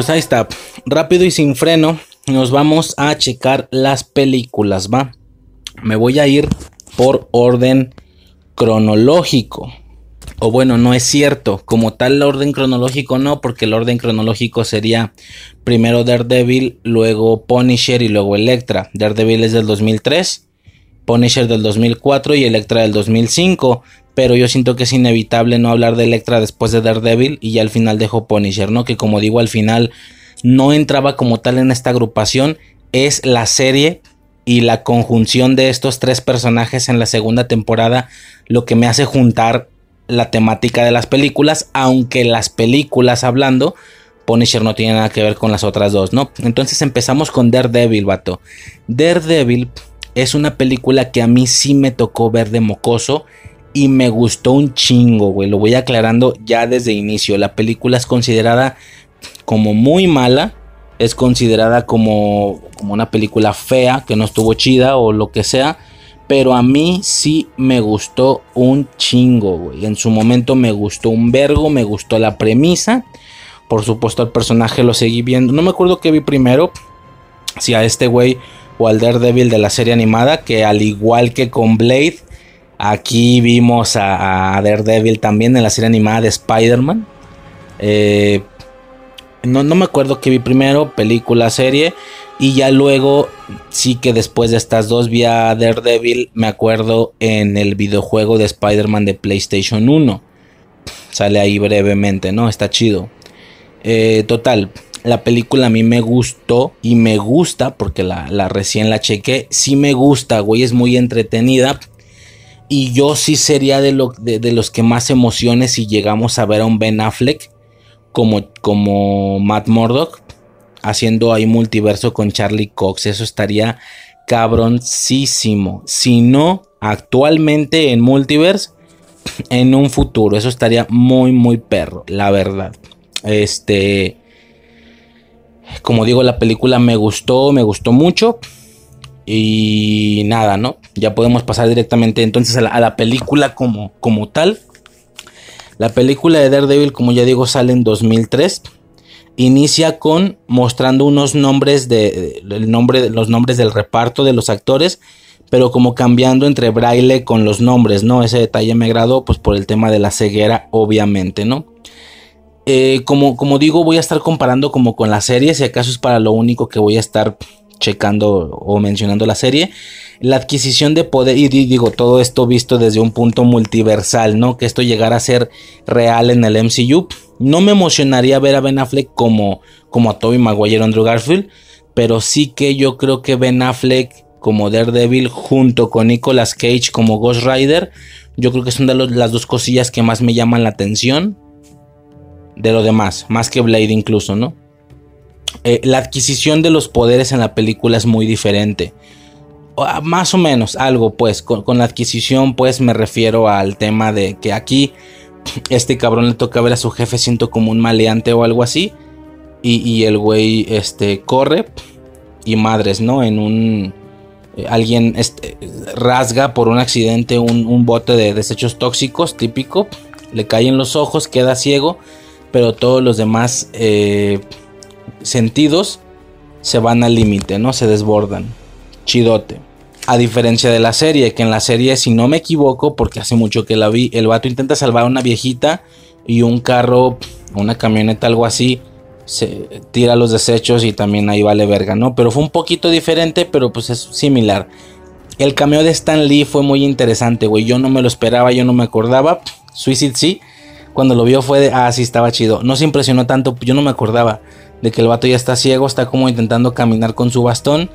Pues ahí está, rápido y sin freno, nos vamos a checar las películas, ¿va? Me voy a ir por orden cronológico. O bueno, no es cierto, como tal el orden cronológico no, porque el orden cronológico sería primero Daredevil, luego Punisher y luego Electra. Daredevil es del 2003, Punisher del 2004 y Electra del 2005 pero yo siento que es inevitable no hablar de Electra después de Daredevil y ya al final dejo Punisher, ¿no? Que como digo al final no entraba como tal en esta agrupación, es la serie y la conjunción de estos tres personajes en la segunda temporada lo que me hace juntar la temática de las películas, aunque las películas hablando, Punisher no tiene nada que ver con las otras dos, ¿no? Entonces empezamos con Daredevil, vato. Daredevil es una película que a mí sí me tocó ver de mocoso y me gustó un chingo, güey. Lo voy aclarando ya desde inicio. La película es considerada como muy mala. Es considerada como, como una película fea, que no estuvo chida o lo que sea. Pero a mí sí me gustó un chingo, güey. En su momento me gustó un vergo, me gustó la premisa. Por supuesto, el personaje lo seguí viendo. No me acuerdo qué vi primero. Si a este güey o al Daredevil de la serie animada. Que al igual que con Blade Aquí vimos a, Daredevil también en la serie animada de Spider-Man. Eh, no, no me acuerdo que vi primero, película, serie. Y ya luego, sí que después de estas dos vi a Daredevil, me acuerdo en el videojuego de Spider-Man de PlayStation 1. Sale ahí brevemente, ¿no? Está chido. Eh, total, la película a mí me gustó y me gusta porque la, la recién la chequé. Sí me gusta, güey, es muy entretenida. Y yo sí sería de, de, los que más emociones si llegamos a ver a un Ben Affleck como, como Matt Murdock haciendo ahí multiverso con Charlie Cox. Eso estaría cabroncísimo. Si no, actualmente en multiverse, en un futuro. Eso estaría muy, muy perro, la verdad. Este. Como digo, la película me gustó, me gustó mucho. Y nada, ¿no? Ya podemos pasar directamente entonces a la, película como, como tal. La película de Daredevil, como ya digo, sale en 2003. Inicia con mostrando unos nombres de, el nombre, los nombres del reparto de los actores, pero como cambiando entre braille con los nombres, ¿no? Ese detalle me agradó, pues por el tema de la ceguera, obviamente, ¿no? Eh, como, como digo, voy a estar comparando como con la serie, si acaso es para lo único que voy a estar checando o mencionando la serie. La adquisición de poder, y digo, todo esto visto desde un punto multiversal, ¿no? Que esto llegara a ser real en el MCU. No me emocionaría ver a Ben Affleck como, como a Tobey Maguire o Andrew Garfield, pero sí que yo creo que Ben Affleck como Daredevil junto con Nicolas Cage como Ghost Rider, yo creo que son de las dos cosillas que más me llaman la atención de lo demás, más que Blade incluso, ¿no? Eh, la adquisición de los poderes en la película es muy diferente. O, más o menos, algo pues, con, la adquisición pues me refiero al tema de que aquí (sniffs) este cabrón le toca ver a su jefe siento como un maleante o algo así. Y, el güey este, corre (sniffs) y madres, ¿no? En un... Eh, alguien este, rasga por un accidente un, un bote de desechos tóxicos típico. (sniffs) Le caen los ojos, queda ciego pero todos los demás eh, sentidos se van al límite, ¿no? Se desbordan. Chidote. A diferencia de la serie, que en la serie, si no me equivoco, porque hace mucho que la vi, el vato intenta salvar a una viejita y un carro, una camioneta, algo así, se tira los desechos y también ahí vale verga, ¿no? Pero fue un poquito diferente, pero pues es similar. El cameo de Stan Lee fue muy interesante, güey. Yo no me lo esperaba, yo no me acordaba. Suicide sí cuando lo vio fue de, ah, sí, estaba chido. No se impresionó tanto, yo no me acordaba de que el vato ya está ciego, está como intentando caminar con su bastón.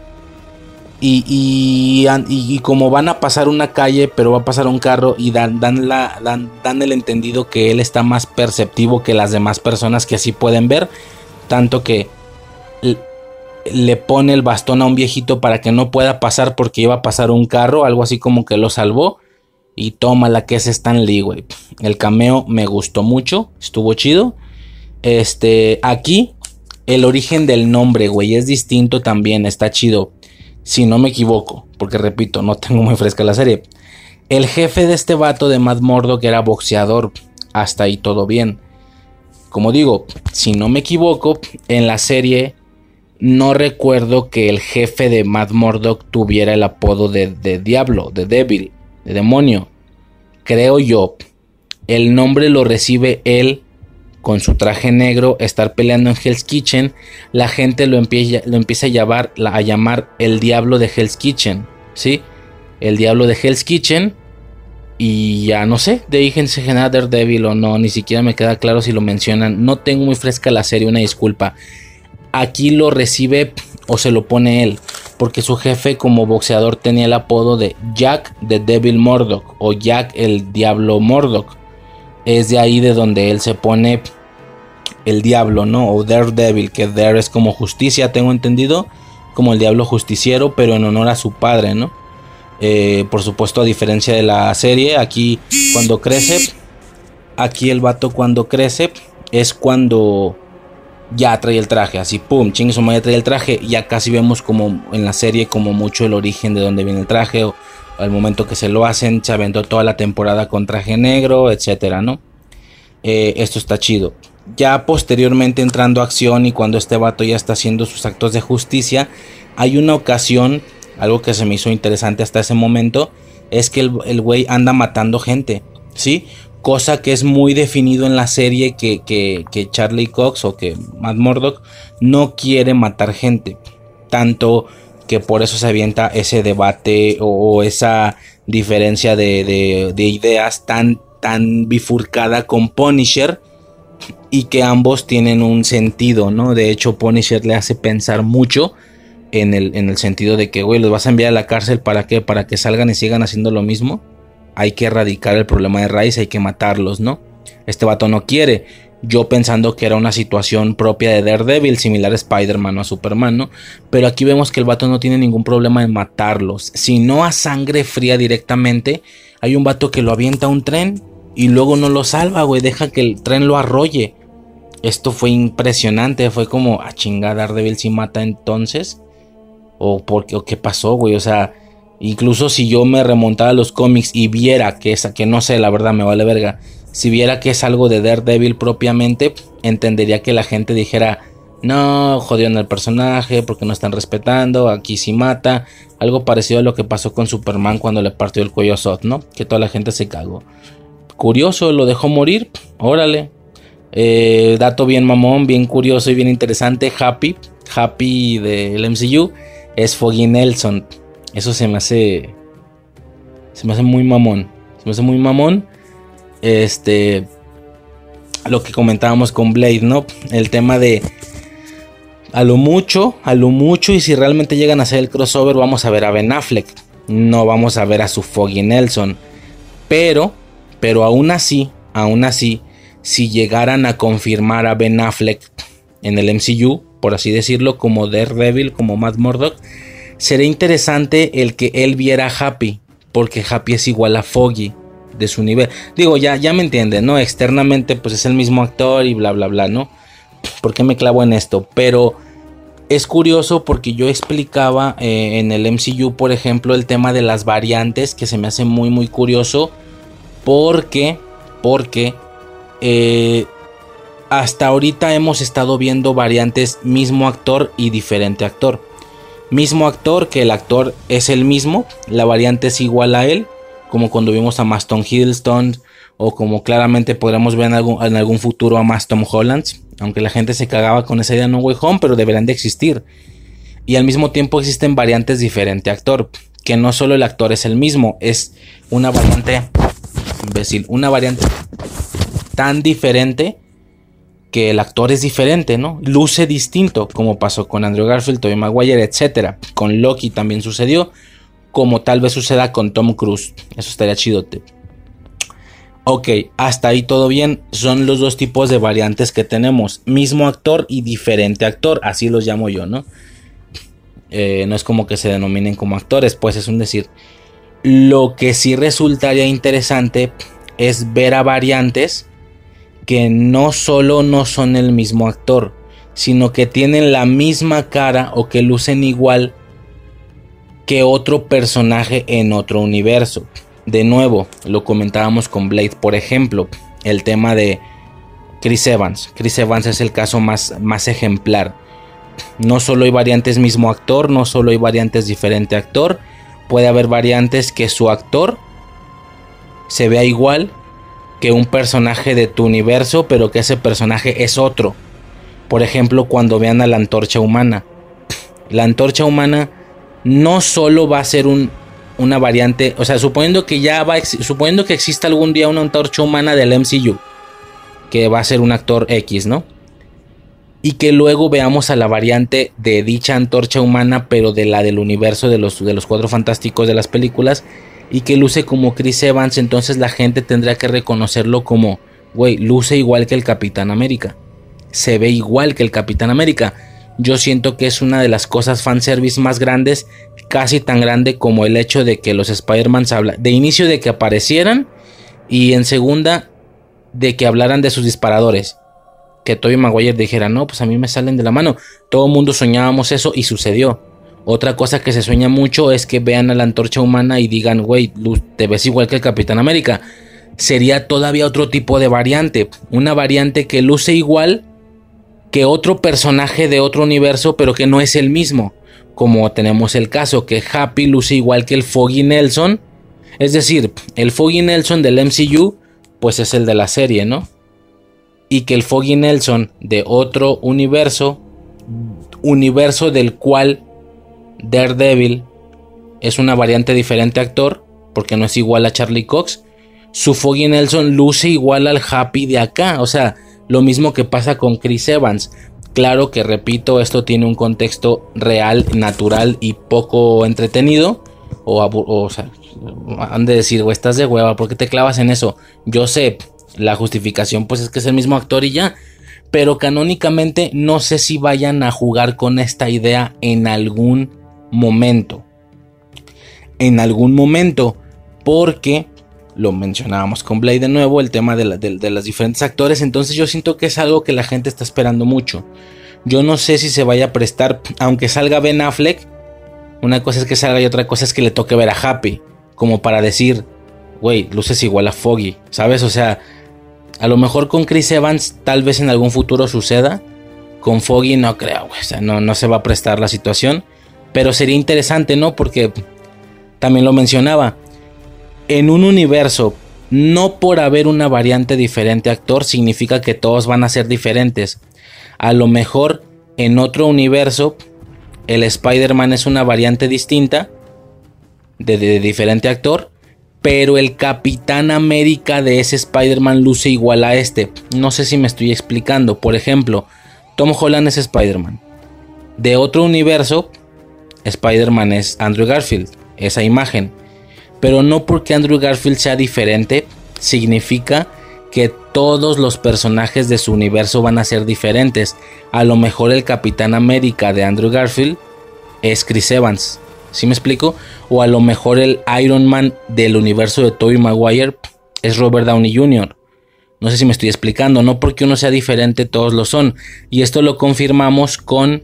Y, y, y, como van a pasar una calle, pero va a pasar un carro y dan, dan, la, dan, dan el entendido que él está más perceptivo que las demás personas que así pueden ver. Tanto que le pone el bastón a un viejito para que no pueda pasar porque iba a pasar un carro, algo así como que lo salvó. Y toma la que es Stan Lee. El cameo me gustó mucho, estuvo chido. Este, aquí el origen del nombre, güey, es distinto también, está chido. Si no me equivoco, porque repito, no tengo muy fresca la serie. El jefe de este vato de Matt Murdock era boxeador. Hasta ahí todo bien. Como digo, si no me equivoco, en la serie no recuerdo que el jefe de Matt Murdock tuviera el apodo de, de Diablo, de Devil de demonio. Creo yo, el nombre lo recibe él con su traje negro, estar peleando en Hell's Kitchen, la gente lo empieza, a, llamar, el diablo de Hell's Kitchen, ¿sí? El diablo de Hell's Kitchen. Y ya no sé, de ahí se genera Daredevil o no, ni siquiera me queda claro si lo mencionan. No tengo muy fresca la serie, una disculpa. Aquí lo recibe o se lo pone él porque su jefe como boxeador tenía el apodo de Jack the Devil Murdoch o Jack el Diablo Murdoch. Es de ahí de donde él se pone el diablo, ¿no? O Daredevil, que Dare es como justicia, tengo entendido, como el diablo justiciero, pero en honor a su padre, ¿no? Eh, por supuesto, a diferencia de la serie, aquí cuando crece, aquí el vato cuando crece es cuando ya trae el traje, así pum, chingue su madre trae el traje, ya casi vemos como en la serie como mucho el origen de dónde viene el traje o al momento que se lo hacen, se aventó toda la temporada con traje negro, etcétera, ¿no? Eh, esto está chido. Ya posteriormente entrando a acción y cuando este vato ya está haciendo sus actos de justicia, hay una ocasión, algo que se me hizo interesante hasta ese momento, es que el güey anda matando gente, ¿sí? cosa que es muy definido en la serie que, que, que Charlie Cox o que Matt Murdock no quiere matar gente. Tanto que por eso se avienta ese debate o, esa diferencia de, de, ideas tan, tan bifurcada con Punisher y que ambos tienen un sentido, ¿no? De hecho, Punisher le hace pensar mucho en el, en el sentido de que, güey, los vas a enviar a la cárcel para qué? Para que salgan y sigan haciendo lo mismo hay que erradicar el problema de raíz, hay que matarlos, ¿no? Este vato no quiere. Yo pensando que era una situación propia de Daredevil, similar a Spider-Man o a Superman, ¿no? Pero aquí vemos que el vato no tiene ningún problema en matarlos. Si no a sangre fría directamente, hay un vato que lo avienta a un tren y luego no lo salva, güey. Deja que el tren lo arrolle. Esto fue impresionante. Fue como, a ah, chingada, Daredevil si mata entonces. O, porque, o qué pasó, güey. O sea, Incluso si yo me remontara a los cómics y viera que es, que no sé, la verdad me vale verga. Si viera que es algo de Daredevil propiamente, entendería que la gente dijera, no, jodieron al personaje porque no están respetando, aquí sí mata. Algo parecido a lo que pasó con Superman cuando le partió el cuello a Zod, ¿no? Que toda la gente se cagó. Curioso, lo dejó morir, órale. Eh, dato bien mamón, bien curioso y bien interesante. Happy, Happy del MCU es Foggy Nelson. Eso se me hace. Se me hace muy mamón. Se me hace muy mamón. Este. Lo que comentábamos con Blade, ¿no? El tema de. A lo mucho, a lo mucho, y si realmente llegan a hacer el crossover, vamos a ver a Ben Affleck. No vamos a ver a su Foggy Nelson. Pero, pero aún así, aún así, si llegaran a confirmar a Ben Affleck en el MCU, por así decirlo, como Daredevil, como Matt Murdock, Sería interesante el que él viera a Happy, porque Happy es igual a Foggy de su nivel. Digo, ya, ya me entienden, ¿no? Externamente, pues es el mismo actor y bla, bla, bla, ¿no? ¿Por qué me clavo en esto? Pero es curioso porque yo explicaba eh, en el MCU, por ejemplo, el tema de las variantes, que se me hace muy, muy curioso, porque, porque, eh, hasta ahorita hemos estado viendo variantes mismo actor y diferente actor mismo actor, que el actor es el mismo, la variante es igual a él, como cuando vimos a Maston Hiddleston o como claramente podremos ver en algún, futuro a Maston Holland, aunque la gente se cagaba con esa idea de No Way Home, pero deberán de existir. Y al mismo tiempo existen variantes diferente actor, que no solo el actor es el mismo, es una variante, imbécil, una variante tan diferente que el actor es diferente, ¿no? Luce distinto, como pasó con Andrew Garfield, Tobey Maguire, etc. Con Loki también sucedió, como tal vez suceda con Tom Cruise. Eso estaría chidote. Ok, hasta ahí todo bien. Son los dos tipos de variantes que tenemos. Mismo actor y diferente actor. Así los llamo yo, ¿no? Eh, no es como que se denominen como actores, pues es un decir. Lo que sí resultaría interesante es ver a variantes que no solo no son el mismo actor, sino que tienen la misma cara o que lucen igual que otro personaje en otro universo. De nuevo, lo comentábamos con Blade, por ejemplo, el tema de Chris Evans. Chris Evans es el caso más, más ejemplar. No solo hay variantes mismo actor, no solo hay variantes diferente actor, puede haber variantes que su actor se vea igual que un personaje de tu universo, pero que ese personaje es otro. Por ejemplo, cuando vean a la antorcha humana. La antorcha humana no solo va a ser un, una variante, o sea, suponiendo que ya va, suponiendo que exista algún día una antorcha humana del MCU, que va a ser un actor X, ¿no? Y que luego veamos a la variante de dicha antorcha humana, pero de la del universo de los, de los cuatro fantásticos de las películas, y que luce como Chris Evans, entonces la gente tendría que reconocerlo como, güey, luce igual que el Capitán América. Se ve igual que el Capitán América. Yo siento que es una de las cosas fanservice más grandes, casi tan grande como el hecho de que los Spider-Man hablan, de inicio de que aparecieran y en segunda de que hablaran de sus disparadores. Que Tobey Maguire dijera, no, pues a mí me salen de la mano. Todo el mundo soñábamos eso y sucedió. Otra cosa que se sueña mucho es que vean a la antorcha humana y digan, güey, te ves igual que el Capitán América. Sería todavía otro tipo de variante. Una variante que luce igual que otro personaje de otro universo, pero que no es el mismo. Como tenemos el caso que Happy luce igual que el Foggy Nelson. Es decir, el Foggy Nelson del MCU pues es el de la serie, ¿no? Y que el Foggy Nelson de otro universo, universo del cual Daredevil es una variante diferente actor, porque no es igual a Charlie Cox, su Foggy Nelson luce igual al Happy de acá, o sea, lo mismo que pasa con Chris Evans. Claro que repito, esto tiene un contexto real, natural y poco entretenido. O, sea, han de decir, o estás de hueva, ¿por qué te clavas en eso? Yo sé, la justificación pues es que es el mismo actor y ya. Pero canónicamente no sé si vayan a jugar con esta idea en algún momento. En algún momento. Porque lo mencionábamos con Blade de nuevo, el tema de, los diferentes actores, entonces yo siento que es algo que la gente está esperando mucho. Yo no sé si se vaya a prestar, aunque salga Ben Affleck, una cosa es que salga y otra cosa es que le toque ver a Happy, como para decir, güey, luces igual a Foggy, ¿sabes? O sea, a lo mejor con Chris Evans tal vez en algún futuro suceda, con Foggy no creo, güey, o sea, no, no se va a prestar la situación, pero sería interesante, ¿no? Porque también lo mencionaba, en un universo, no por haber una variante diferente actor significa que todos van a ser diferentes. A lo mejor en otro universo el Spider-Man es una variante distinta de, diferente actor, pero el Capitán América de ese Spider-Man luce igual a este. No sé si me estoy explicando. Por ejemplo, Tom Holland es Spider-Man. De otro universo, Spider-Man es Andrew Garfield. Esa imagen. Pero no porque Andrew Garfield sea diferente, significa que todos los personajes de su universo van a ser diferentes. A lo mejor el Capitán América de Andrew Garfield es Chris Evans. ¿Sí me explico? O a lo mejor el Iron Man del universo de Tobey Maguire es Robert Downey Jr. No sé si me estoy explicando, no porque uno sea diferente, todos lo son. Y esto lo confirmamos con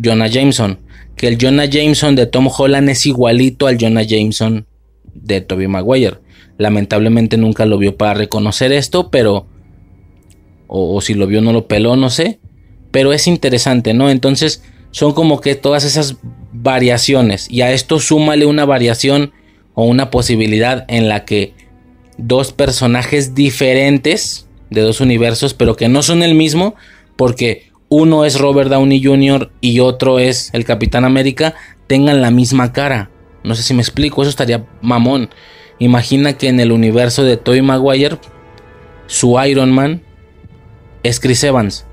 Jonah Jameson. Que el Jonah Jameson de Tom Holland es igualito al Jonah Jameson de Tobey Maguire. Lamentablemente nunca lo vio para reconocer esto, pero... O, si lo vio no lo peló, no sé. Pero es interesante, ¿no? Entonces son como que todas esas variaciones. Y a esto súmale una variación o una posibilidad en la que dos personajes diferentes de dos universos, pero que no son el mismo, porque uno es Robert Downey Jr. y otro es el Capitán América, tengan la misma cara. No sé si me explico, eso estaría mamón. Imagina que en el universo de Toy Maguire, su Iron Man es Chris Evans.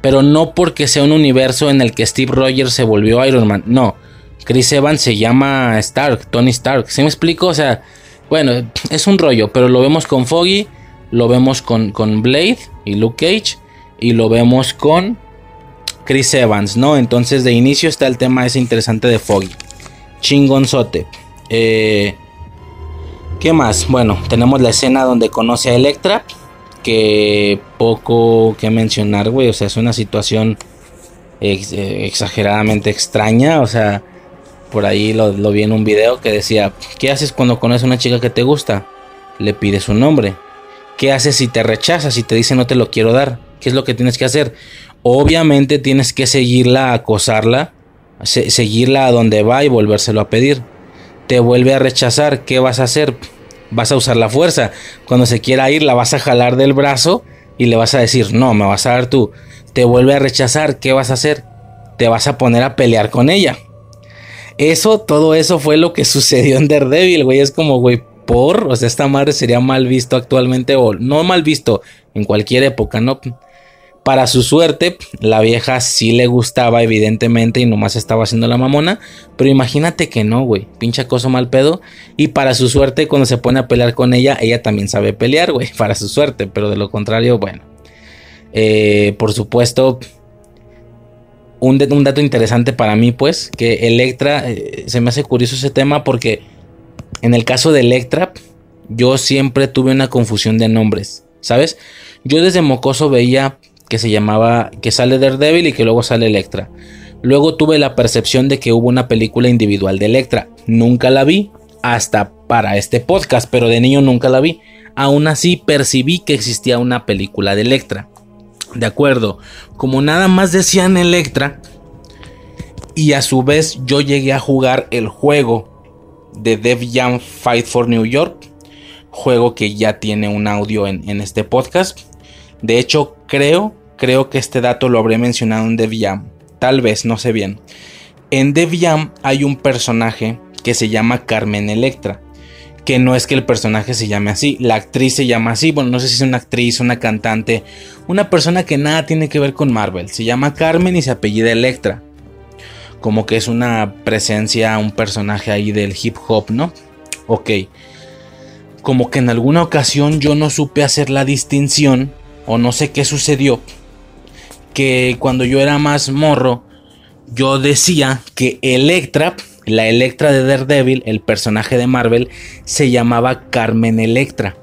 Pero no porque sea un universo en el que Steve Rogers se volvió Iron Man. No, Chris Evans se llama Stark, Tony Stark. ¿Sí me explico? O sea, bueno, es un rollo, pero lo vemos con Foggy, lo vemos con, con Blade y Luke Cage, y lo vemos con Chris Evans, ¿no? Entonces de inicio está el tema ese interesante de Foggy chingonzote. Eh, ¿Qué más? Bueno, tenemos la escena donde conoce a Electra. Que poco que mencionar, güey. O sea, es una situación exageradamente extraña. O sea, por ahí lo, vi en un video que decía: ¿Qué haces cuando conoces a una chica que te gusta? Le pides su nombre. ¿Qué haces si te rechazas? Si te dice no te lo quiero dar. ¿Qué es lo que tienes que hacer? Obviamente tienes que seguirla, acosarla seguirla a donde va y volvérselo a pedir. Te vuelve a rechazar, ¿qué vas a hacer? Vas a usar la fuerza. Cuando se quiera ir, la vas a jalar del brazo y le vas a decir, no, me vas a dar tú. Te vuelve a rechazar, ¿qué vas a hacer? Te vas a poner a pelear con ella. Eso, todo eso fue lo que (laughs) sucedió en Daredevil, güey. Es como, güey, por, o sea, esta madre sería mal visto actualmente, o no mal visto en cualquier época, ¿no? Para su suerte, la vieja sí le gustaba, evidentemente, y nomás estaba haciendo la mamona. Pero imagínate que no, güey. Pincha cosa mal pedo. Y para su suerte, cuando se pone a pelear con ella, ella también sabe pelear, güey. Para su suerte. Pero de lo contrario, bueno. Eh, por supuesto, un, dato interesante para mí, pues, que Electra, eh, se me hace curioso ese tema porque en el caso de Electra, yo siempre tuve una confusión de nombres, ¿sabes? Yo desde mocoso veía que se llamaba, que sale Daredevil y que luego sale Electra. Luego tuve la percepción de que hubo una película individual de Electra. Nunca la vi hasta para este podcast, pero de niño nunca la vi. Aún así percibí que existía una película de Electra. De acuerdo, como nada más decían Electra, y a su vez yo llegué a jugar el juego de Dev Jam Fight for New York, juego que ya tiene un audio en, en este podcast. De hecho, creo, creo que este dato lo habré mencionado en Dev Tal vez, no sé bien. En Dev hay un personaje que se llama Carmen Electra. Que no es que el personaje se llame así, la actriz se llama así. Bueno, no sé si es una actriz, una cantante, una persona que nada tiene que ver con Marvel. Se llama Carmen y se apellida Electra. Como que es una presencia, un personaje ahí del hip hop, ¿no? Ok. Como que en alguna ocasión yo no supe hacer la distinción, o no sé qué sucedió, que cuando yo era más morro, yo decía que Electra la Electra de Daredevil, el personaje de Marvel, se llamaba Carmen Electra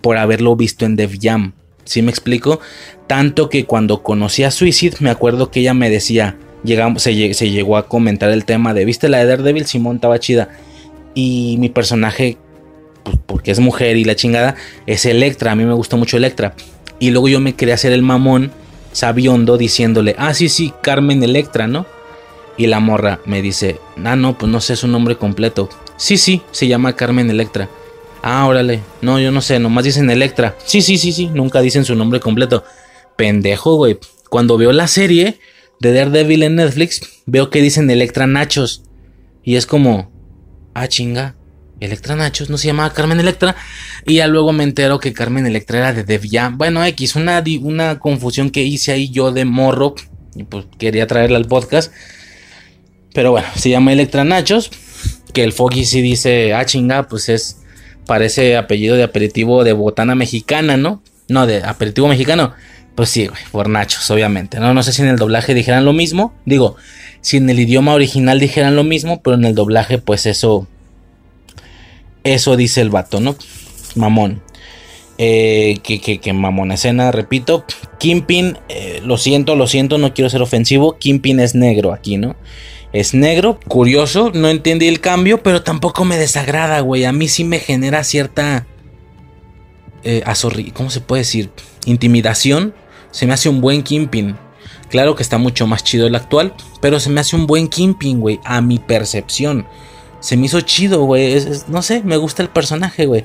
por haberlo visto en Def Jam. ¿Sí me explico? Tanto que cuando conocí a Suicide, me acuerdo que ella me decía, llegamos, se, llegó a comentar el tema de, ¿viste la de Daredevil? Simón estaba chida. Y mi personaje, pues, porque es mujer y la chingada, es Electra. A mí me gusta mucho Electra. Y luego yo me quería hacer el mamón sabiondo diciéndole, ah, sí, sí, Carmen Electra, ¿no? Y la morra me dice, ah, no, pues no sé su nombre completo. Sí, sí, se llama Carmen Electra. Ah, órale. No, yo no sé, nomás dicen Electra. Sí, sí, sí, sí, nunca dicen su nombre completo. Pendejo, güey. Cuando veo la serie de Daredevil en Netflix, veo que dicen Electra Nachos. Y es como, ah, chinga. Electra Nachos no se llamaba Carmen Electra. Y ya luego me entero que Carmen Electra era de Dev Bueno, X, una, una confusión que hice ahí yo de morro. Y pues quería traerla al podcast. Pero bueno, se llama Electra Nachos. Que el Foggy sí dice, ah, chinga, pues es. Parece apellido de aperitivo de botana mexicana, ¿no? No, de aperitivo mexicano. Pues sí, güey, por nachos, obviamente. No, no sé si en el doblaje dijeran lo mismo. Digo, si en el idioma original dijeran lo mismo, pero en el doblaje, pues eso. Eso dice el vato, ¿no? Mamón. Eh, que, que, que, mamón escena, repito. Kimpin, eh, lo siento, lo siento, no quiero ser ofensivo. Kimpin es negro aquí, ¿no? es negro, curioso, no entendí el cambio, pero tampoco me desagrada, güey. A mí sí me genera cierta... Eh, ¿Cómo se puede decir? Intimidación. Se me hace un buen Kimpin. Claro que está mucho más chido el actual, pero se me hace un buen Kimpin, güey, a mi percepción. Se me hizo chido, güey. no sé, me gusta el personaje, güey.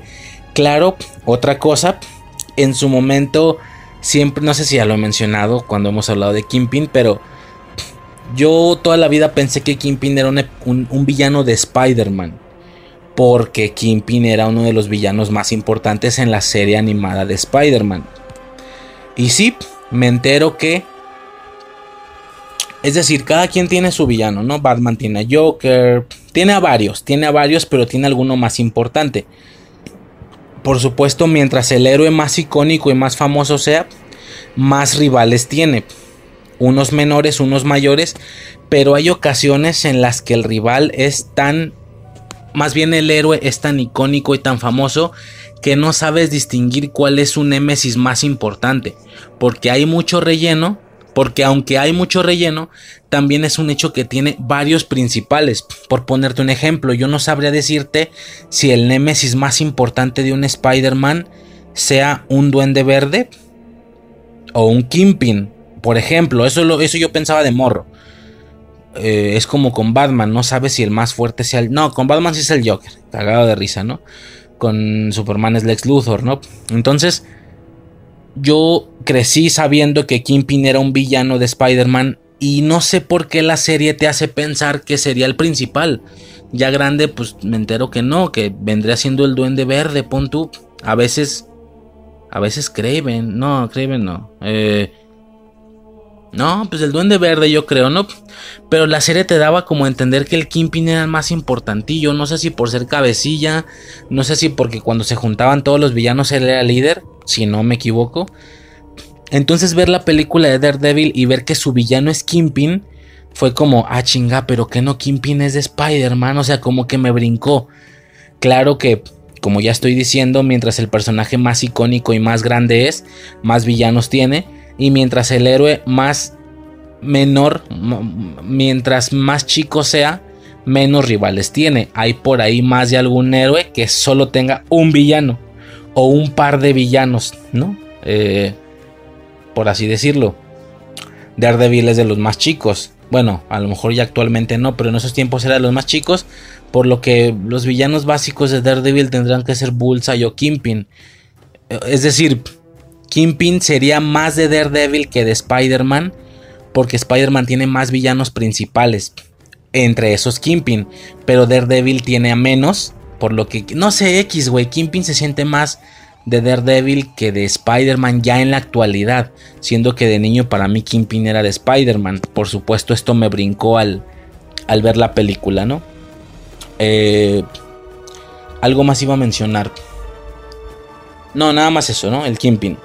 Claro, otra cosa, en su momento, siempre, no sé si ya lo he mencionado cuando hemos hablado de Kimpin, pero yo toda la vida pensé que Kingpin era un, villano de Spider-Man. Porque Kingpin era uno de los villanos más importantes en la serie animada de Spider-Man. Y sí, me entero que... Es decir, cada quien tiene su villano, ¿no? Batman tiene a Joker. Tiene a varios, tiene a varios, pero tiene alguno más importante. Por supuesto, mientras el héroe más icónico y más famoso sea, más rivales tiene unos menores, unos mayores, pero hay ocasiones en las que el rival es tan, más bien el héroe es tan icónico y tan famoso que no sabes distinguir cuál es su némesis más importante, porque hay mucho relleno, porque aunque hay mucho relleno, también es un hecho que tiene varios principales. Por ponerte un ejemplo, yo no sabría decirte si el némesis más importante de un Spider-Man sea un duende verde o un Kimpin por ejemplo, eso, eso yo pensaba de morro. Eh, es como con Batman, no sabes si el más fuerte sea el. No, con Batman sí es el Joker, cagado de risa, ¿no? Con Superman es Lex Luthor, ¿no? Entonces, yo crecí sabiendo que Kingpin era un villano de Spider-Man y no sé por qué la serie te hace pensar que sería el principal. Ya grande, pues me entero que no, que vendría siendo el Duende Verde, pon. A veces, a veces Craven, no, Craven no. Eh, no, pues el Duende Verde yo creo, ¿no? Pero la serie te daba como a entender que el Kingpin era el más importantillo, no sé si por ser cabecilla, no sé si porque cuando se juntaban todos los villanos él era líder, si no me equivoco. Entonces ver la película de Daredevil y ver que su villano es Kingpin fue como, ah chinga, pero que no Kingpin es de Spider-Man, o sea, como que me brincó. Claro que, como ya estoy diciendo, mientras el personaje más icónico y más grande es, más villanos tiene y mientras el héroe más menor, mientras más chico sea, menos rivales tiene. Hay por ahí más de algún héroe que solo tenga un villano o un par de villanos, ¿no? Eh, por así decirlo. Daredevil es de los más chicos. Bueno, a lo mejor ya actualmente no, pero en esos tiempos eran los más chicos. Por lo que los villanos básicos de Daredevil tendrán que ser Bullseye o Kingpin. Es decir, Kingpin sería más de Daredevil que de Spider-Man. Porque Spider-Man tiene más villanos principales. Entre esos Kingpin. Pero Daredevil tiene a menos. Por lo que, no sé, X, güey. Kingpin se siente más de Daredevil que de Spider-Man ya en la actualidad. Siendo que de niño para mí Kingpin era de Spider-Man. Por supuesto, esto me brincó al, al ver la película, ¿no? Eh, algo más iba a mencionar. No, nada más eso, ¿no? El Kingpin.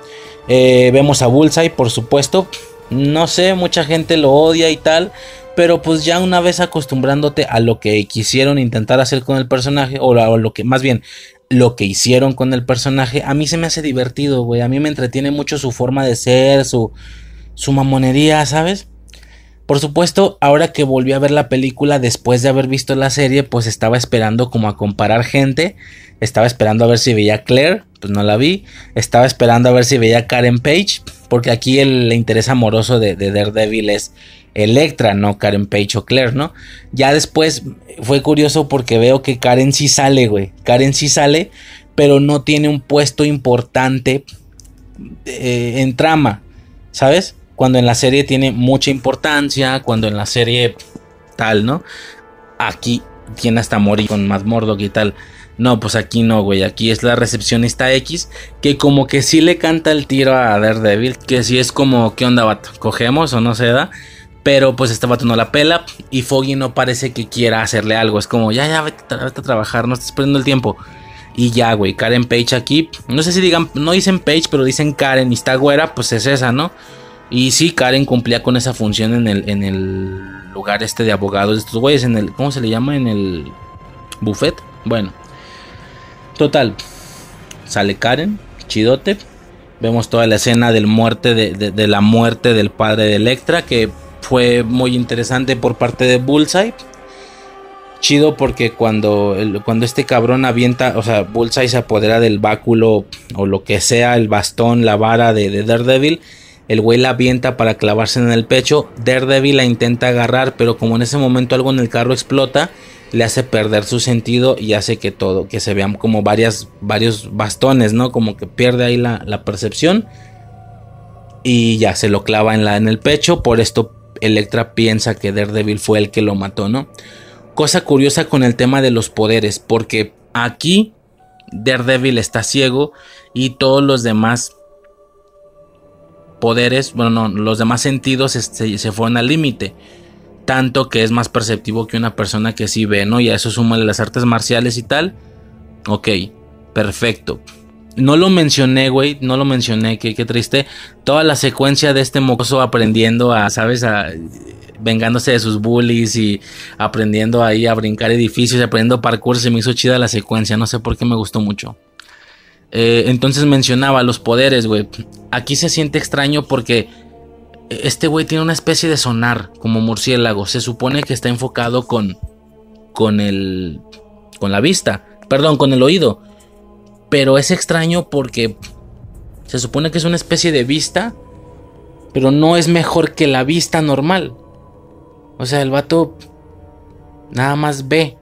Eh, vemos a Bullseye, por supuesto. No sé, mucha gente lo odia y tal. Pero pues ya una vez acostumbrándote a lo que quisieron intentar hacer con el personaje. O, lo que, más bien, lo que hicieron con el personaje, a mí se me hace divertido, güey. A mí me entretiene mucho su forma de ser, su, su mamonería, ¿sabes? Por supuesto, ahora que volví a ver la película después de haber visto la serie, pues estaba esperando como a comparar gente. Estaba esperando a ver si veía Claire, pues no la vi. Estaba esperando a ver si veía Karen Page, porque aquí el, interés amoroso de, de Daredevil es Electra, no Karen Page o Claire, ¿no? Ya después fue curioso porque veo que Karen sí sale, güey. Karen sí sale, pero no tiene un puesto importante eh, en trama, ¿sabes? Cuando en la serie tiene mucha importancia, cuando en la serie tal, ¿no? Aquí tiene hasta morir con más Mordok y tal. No, pues aquí no, güey. Aquí es la recepcionista X. Que como que sí le canta el tiro a Daredevil. Que sí es como, ¿qué onda, vato? ¿Cogemos o no se da? Pero pues este vato no la pela y Foggy no parece que quiera hacerle algo. Es como, ya, ya, vete, a trabajar, no estás perdiendo el tiempo. Y ya, güey, Karen Page aquí. No sé si digan, no dicen Page, pero dicen Karen y está güera, pues es esa, ¿no? Y sí, Karen cumplía con esa función en el, en el lugar este de abogados de estos güeyes, en el, ¿cómo se le llama? En el buffet. Bueno, total, sale Karen, chidote. Vemos toda la escena de, de la muerte del padre de Electra, que fue muy interesante por parte de Bullseye. Chido porque cuando, cuando este cabrón avienta, o sea, Bullseye se apodera del báculo o lo que sea, el bastón, la vara de, Daredevil. El güey la avienta para clavarse en el pecho. Daredevil la intenta agarrar, pero como en ese momento algo en el carro explota, le hace perder su sentido y hace que todo, que se vean como varias, varios bastones, ¿no? Como que pierde ahí la, percepción. Y ya se lo clava en, la, en el pecho. Por esto Electra piensa que Daredevil fue el que lo mató, ¿no? Cosa curiosa con el tema de los poderes, porque aquí Daredevil está ciego y todos los demás poderes, bueno, no, los demás sentidos se, se fueron al límite. Tanto que es más perceptivo que una persona que sí ve, ¿no? Y a eso suma las artes marciales y tal. Ok, perfecto. No lo mencioné, güey, no lo mencioné, qué, triste. Toda la secuencia de este mocoso aprendiendo a, ¿sabes? A, vengándose de sus bullies y aprendiendo ahí a brincar edificios aprendiendo parkour. Se me hizo chida la secuencia, no sé por qué me gustó mucho. Eh, entonces mencionaba los poderes, güey. Aquí se siente extraño porque este güey tiene una especie de sonar como murciélago. Se supone que está enfocado con, con el, con la vista, perdón, con el oído. Pero es extraño porque se supone que es una especie de vista, pero no es mejor que la vista normal. O sea, el vato nada más ve,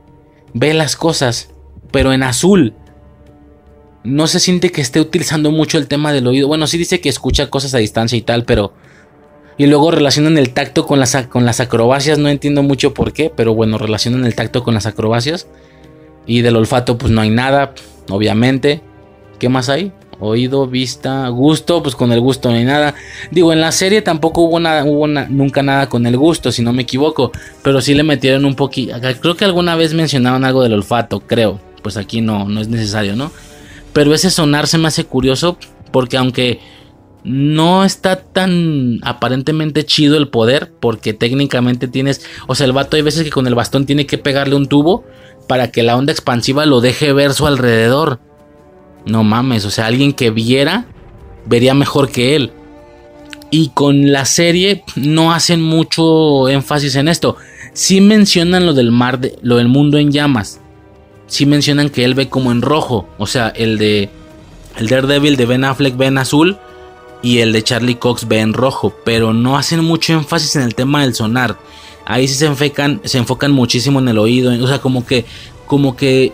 ve las cosas, pero en azul. No se siente que esté utilizando mucho el tema del oído. Bueno, sí dice que escucha cosas a distancia y tal, pero... Y luego relacionan el tacto con las, con las acrobacias, no entiendo mucho por qué, pero bueno, relacionan el tacto con las acrobacias. Y del olfato pues no hay nada obviamente. ¿Qué más hay? Oído, vista, gusto, pues con el gusto no hay nada. Digo, en la serie tampoco hubo, nada, hubo nunca nada con el gusto, si no me equivoco. Pero sí le metieron un poquito. Creo que alguna vez mencionaron algo del olfato, creo. Pues aquí no, no es necesario, ¿no? Pero ese sonar se me hace curioso porque aunque no está tan aparentemente chido el poder, porque técnicamente tienes, o sea, el vato hay veces que con el bastón tiene que pegarle un tubo para que la onda expansiva lo deje ver su alrededor. No mames, o sea, alguien que viera vería mejor que él. Y con la serie no hacen mucho énfasis en esto. Sí mencionan lo del mar, de, lo del mundo en llamas. Sí mencionan que él ve como en rojo. O sea, el de el Daredevil de Ben Affleck ve en azul y el de Charlie Cox ve en rojo. Pero no hacen mucho énfasis en el tema del sonar. Ahí sí se enfocan, se enfocan muchísimo en el oído. O sea, como que, como que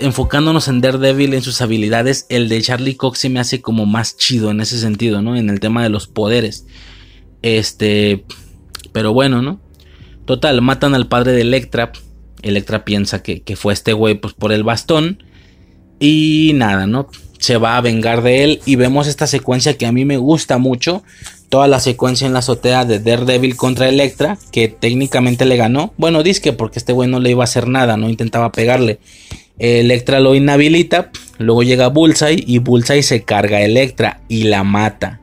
enfocándonos en Daredevil, en sus habilidades, el de Charlie Cox se me hace como más chido en ese sentido, ¿no? En el tema de los poderes. Este, pero bueno, ¿no? Total, matan al padre de Electra. Electra piensa que, que fue este güey pues, por el bastón. Y nada, ¿no? Se va a vengar de él. Y vemos esta secuencia que a mí me gusta mucho. Toda la secuencia en la azotea de Daredevil contra Electra. Que técnicamente le ganó. Bueno, disque porque este güey no le iba a hacer nada. No intentaba pegarle. Electra lo inhabilita. Luego llega Bullseye. Y Bullseye se carga a Electra. Y la mata.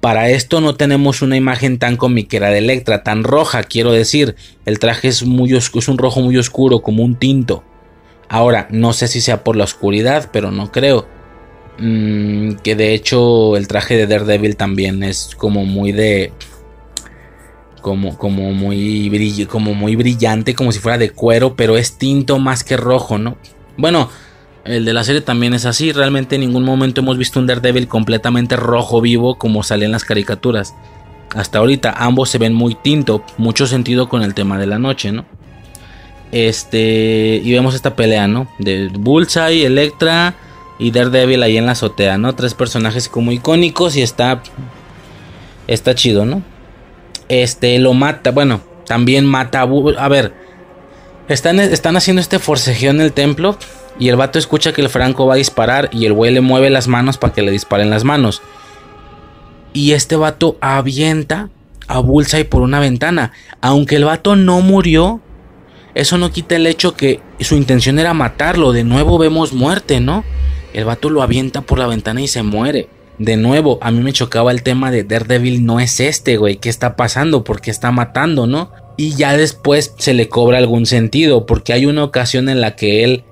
Para esto no tenemos una imagen tan comiquera de Electra, tan roja, quiero decir. El traje es, muy es un rojo muy oscuro, como un tinto. Ahora, no sé si sea por la oscuridad, pero no creo. Mm, que de hecho el traje de Daredevil también es como muy de... Como, como, muy como muy brillante, como si fuera de cuero, pero es tinto más que rojo, ¿no? Bueno, el de la serie también es así. Realmente en ningún momento hemos visto un Daredevil completamente rojo vivo como sale en las caricaturas. Hasta ahorita ambos se ven muy tinto, mucho sentido con el tema de la noche, ¿no? Este, y vemos esta pelea, ¿no? De Bullseye, Electra y Daredevil ahí en la azotea, ¿no? Tres personajes como icónicos y está está chido, ¿no? Este lo mata, bueno, también mata a, a ver, están, están haciendo este forcejeo en el templo y el vato escucha que el Franco va a disparar y el güey le mueve las manos para que le disparen las manos. Y este vato avienta a Bullseye por una ventana. Aunque el vato no murió, eso no quita el hecho que su intención era matarlo. De nuevo vemos muerte, ¿no? El vato lo avienta por la ventana y se muere. De nuevo, a mí me chocaba el tema de Daredevil no es este, güey. ¿Qué está pasando? ¿Por qué está matando, no? Y ya después se le cobra algún sentido, porque hay una ocasión en la que él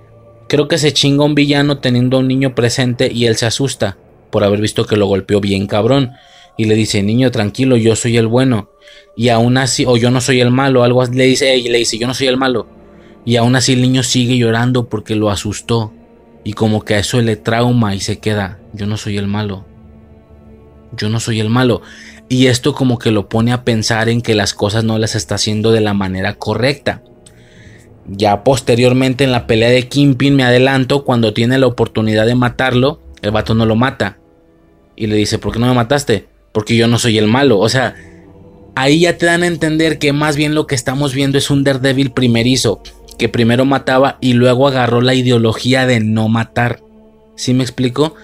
Creo que se chinga un villano teniendo a un niño presente y él se asusta por haber visto que lo golpeó bien cabrón. Y le dice, niño, tranquilo, yo soy el bueno. Y aún así, o yo no soy el malo, algo le dice, y le dice, yo no soy el malo. Y aún así el niño sigue llorando porque lo asustó. Y como que a eso le trauma y se queda, yo no soy el malo. Yo no soy el malo. Y esto como que lo pone a pensar en que las cosas no las está haciendo de la manera correcta. Ya posteriormente en la pelea de Kingpin me adelanto, cuando tiene la oportunidad de matarlo, el vato no lo mata. Y le dice, ¿por qué no me mataste? Porque yo no soy el malo. O sea, ahí ya te dan a entender que más bien lo que estamos viendo es un Daredevil primerizo, que primero mataba y luego agarró la ideología de no matar. ¿Sí me explico?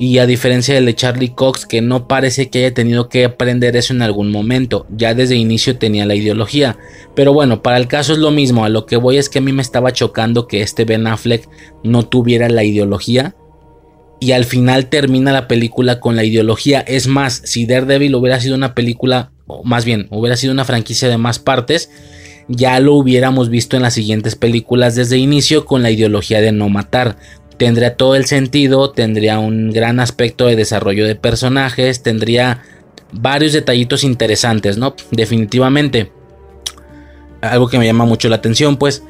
Y a diferencia del de Charlie Cox, que no parece que haya tenido que aprender eso en algún momento, ya desde inicio tenía la ideología. Pero bueno, para el caso es lo mismo, a lo que voy es que a mí me estaba chocando que este Ben Affleck no tuviera la ideología. Y al final termina la película con la ideología. Es más, si Daredevil hubiera sido una película, o más bien, hubiera sido una franquicia de más partes, ya lo hubiéramos visto en las siguientes películas desde inicio con la ideología de no matar tendría todo el sentido, tendría un gran aspecto de desarrollo de personajes, tendría varios detallitos interesantes, ¿no? Definitivamente. Algo que me llama mucho la atención, pues.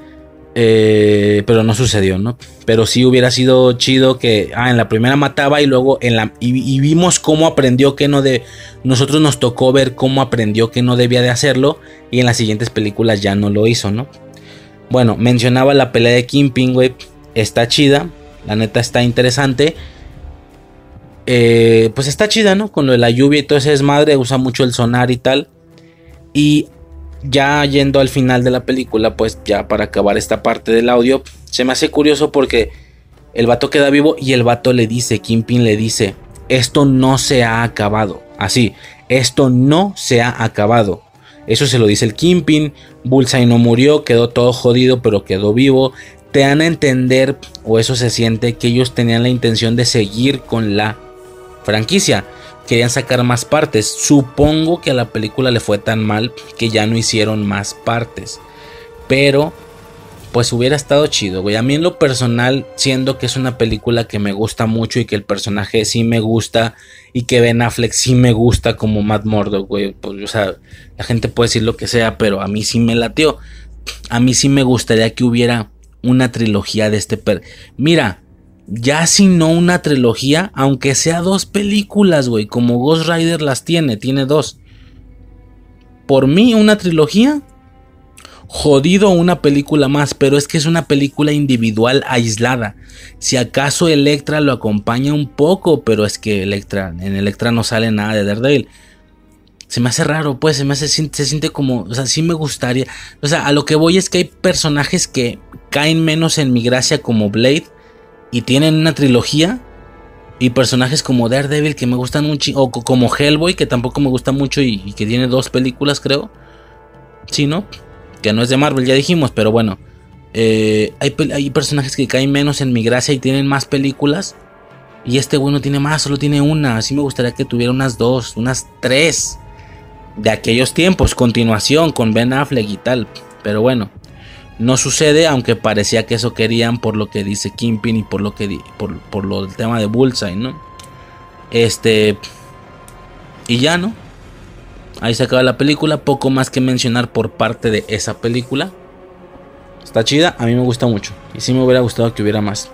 Eh, pero no sucedió, ¿no? Pero sí hubiera sido chido que ah, en la primera mataba y luego en la y, vimos cómo aprendió que no de nosotros nos tocó ver cómo aprendió que no debía de hacerlo y en las siguientes películas ya no lo hizo, ¿no? Bueno, mencionaba la pelea de Kingpin, güey, está chida, la neta está interesante. Eh, pues está chida, ¿no? Con lo de la lluvia y todo ese desmadre, usa mucho el sonar y tal. Y ya yendo al final de la película, pues ya para acabar esta parte del audio, se me hace curioso porque el vato queda vivo y el vato le dice, Kimpin le dice, esto no se ha acabado. Así, esto no se ha acabado. Eso se lo dice el Kimpin. Bullseye no murió, quedó todo jodido, pero quedó vivo te dan a entender, o eso se siente, que ellos tenían la intención de seguir con la franquicia. Querían sacar más partes. Supongo que a la película le fue tan mal que ya no hicieron más partes. Pero, pues hubiera estado chido, güey. A mí en lo personal, siendo que es una película que me gusta mucho y que el personaje sí me gusta y que Ben Affleck sí me gusta como Matt Murdock, güey. Pues, o sea, la gente puede decir lo que sea, pero a mí sí me latió. A mí sí me gustaría que hubiera una trilogía de este per Mira, ya si no una trilogía, aunque sea dos películas, güey, como Ghost Rider las tiene, tiene dos. por mí una trilogía, jodido una película más, pero es que es una película individual aislada. Si acaso Electra lo acompaña un poco, pero es que Electra, en Electra no sale nada de Daredevil. Se me hace raro, pues se me hace, se siente como, o sea, sí me gustaría. O sea, a lo que voy es que hay personajes que caen menos en mi gracia como Blade y tienen una trilogía y personajes como Daredevil que me gustan mucho. O como Hellboy que tampoco me gusta mucho y, que tiene dos películas creo. Sí, ¿no? Que no es de Marvel, ya dijimos, pero bueno. Eh, hay, hay, personajes que caen menos en mi gracia y tienen más películas. Y este güey no tiene más, solo tiene una. Así me gustaría que tuviera unas dos, unas tres. De aquellos tiempos, continuación con Ben Affleck y tal. Pero bueno. No sucede, aunque parecía que eso querían por lo que dice Kimpin y por lo que por, por lo del tema de Bullseye, ¿no? Este y ya, ¿no? Ahí se acaba la película, poco más que mencionar por parte de esa película. Está chida, a mí me gusta mucho y sí me hubiera gustado que hubiera más.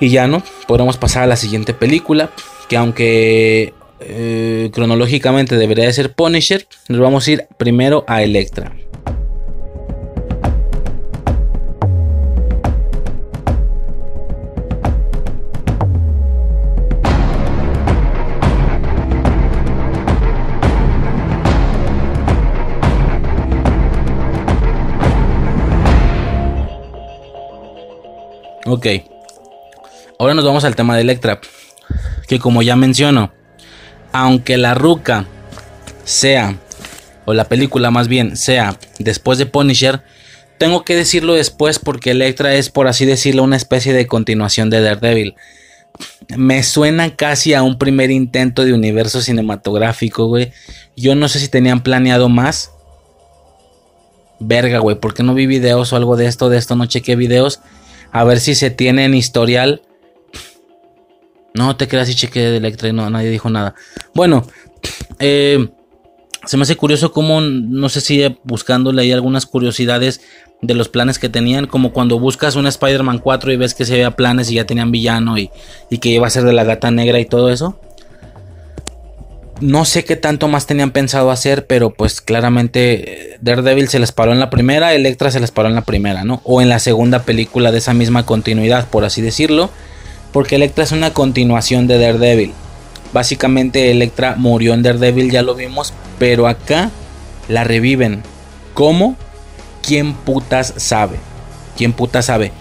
Y ya, ¿no? Podemos pasar a la siguiente película, que aunque eh, cronológicamente debería de ser Punisher, nos vamos a ir primero a Electra. Ok. Ahora nos vamos al tema de Electra. Que como ya menciono, aunque la ruca sea, o la película más bien, sea después de Punisher, tengo que decirlo después porque Electra es, por así decirlo, una especie de continuación de Daredevil. Me suena casi a un primer intento de universo cinematográfico, güey. Yo no sé si tenían planeado más. Verga, güey, ¿por qué no vi videos o algo de esto? De esto no chequé videos a ver si se tiene en historial. No te creas y cheque de Electra y no, nadie dijo nada. Bueno, eh, se me hace curioso como, no sé si buscándole ahí algunas curiosidades de los planes que tenían, como cuando buscas un Spider-Man 4 y ves que se había planes y ya tenían villano y que iba a ser de la gata negra y todo eso. No sé qué tanto más tenían pensado hacer, pero pues claramente eh, Daredevil se les paró en la primera, Electra se les paró en la primera, ¿no? O en la segunda película de esa misma continuidad, por así decirlo. Porque Electra es una continuación de Daredevil. Básicamente Electra murió en Daredevil, ya lo vimos, pero acá la reviven. ¿Cómo? ¿Quién putas sabe? ¿Quién putas sabe?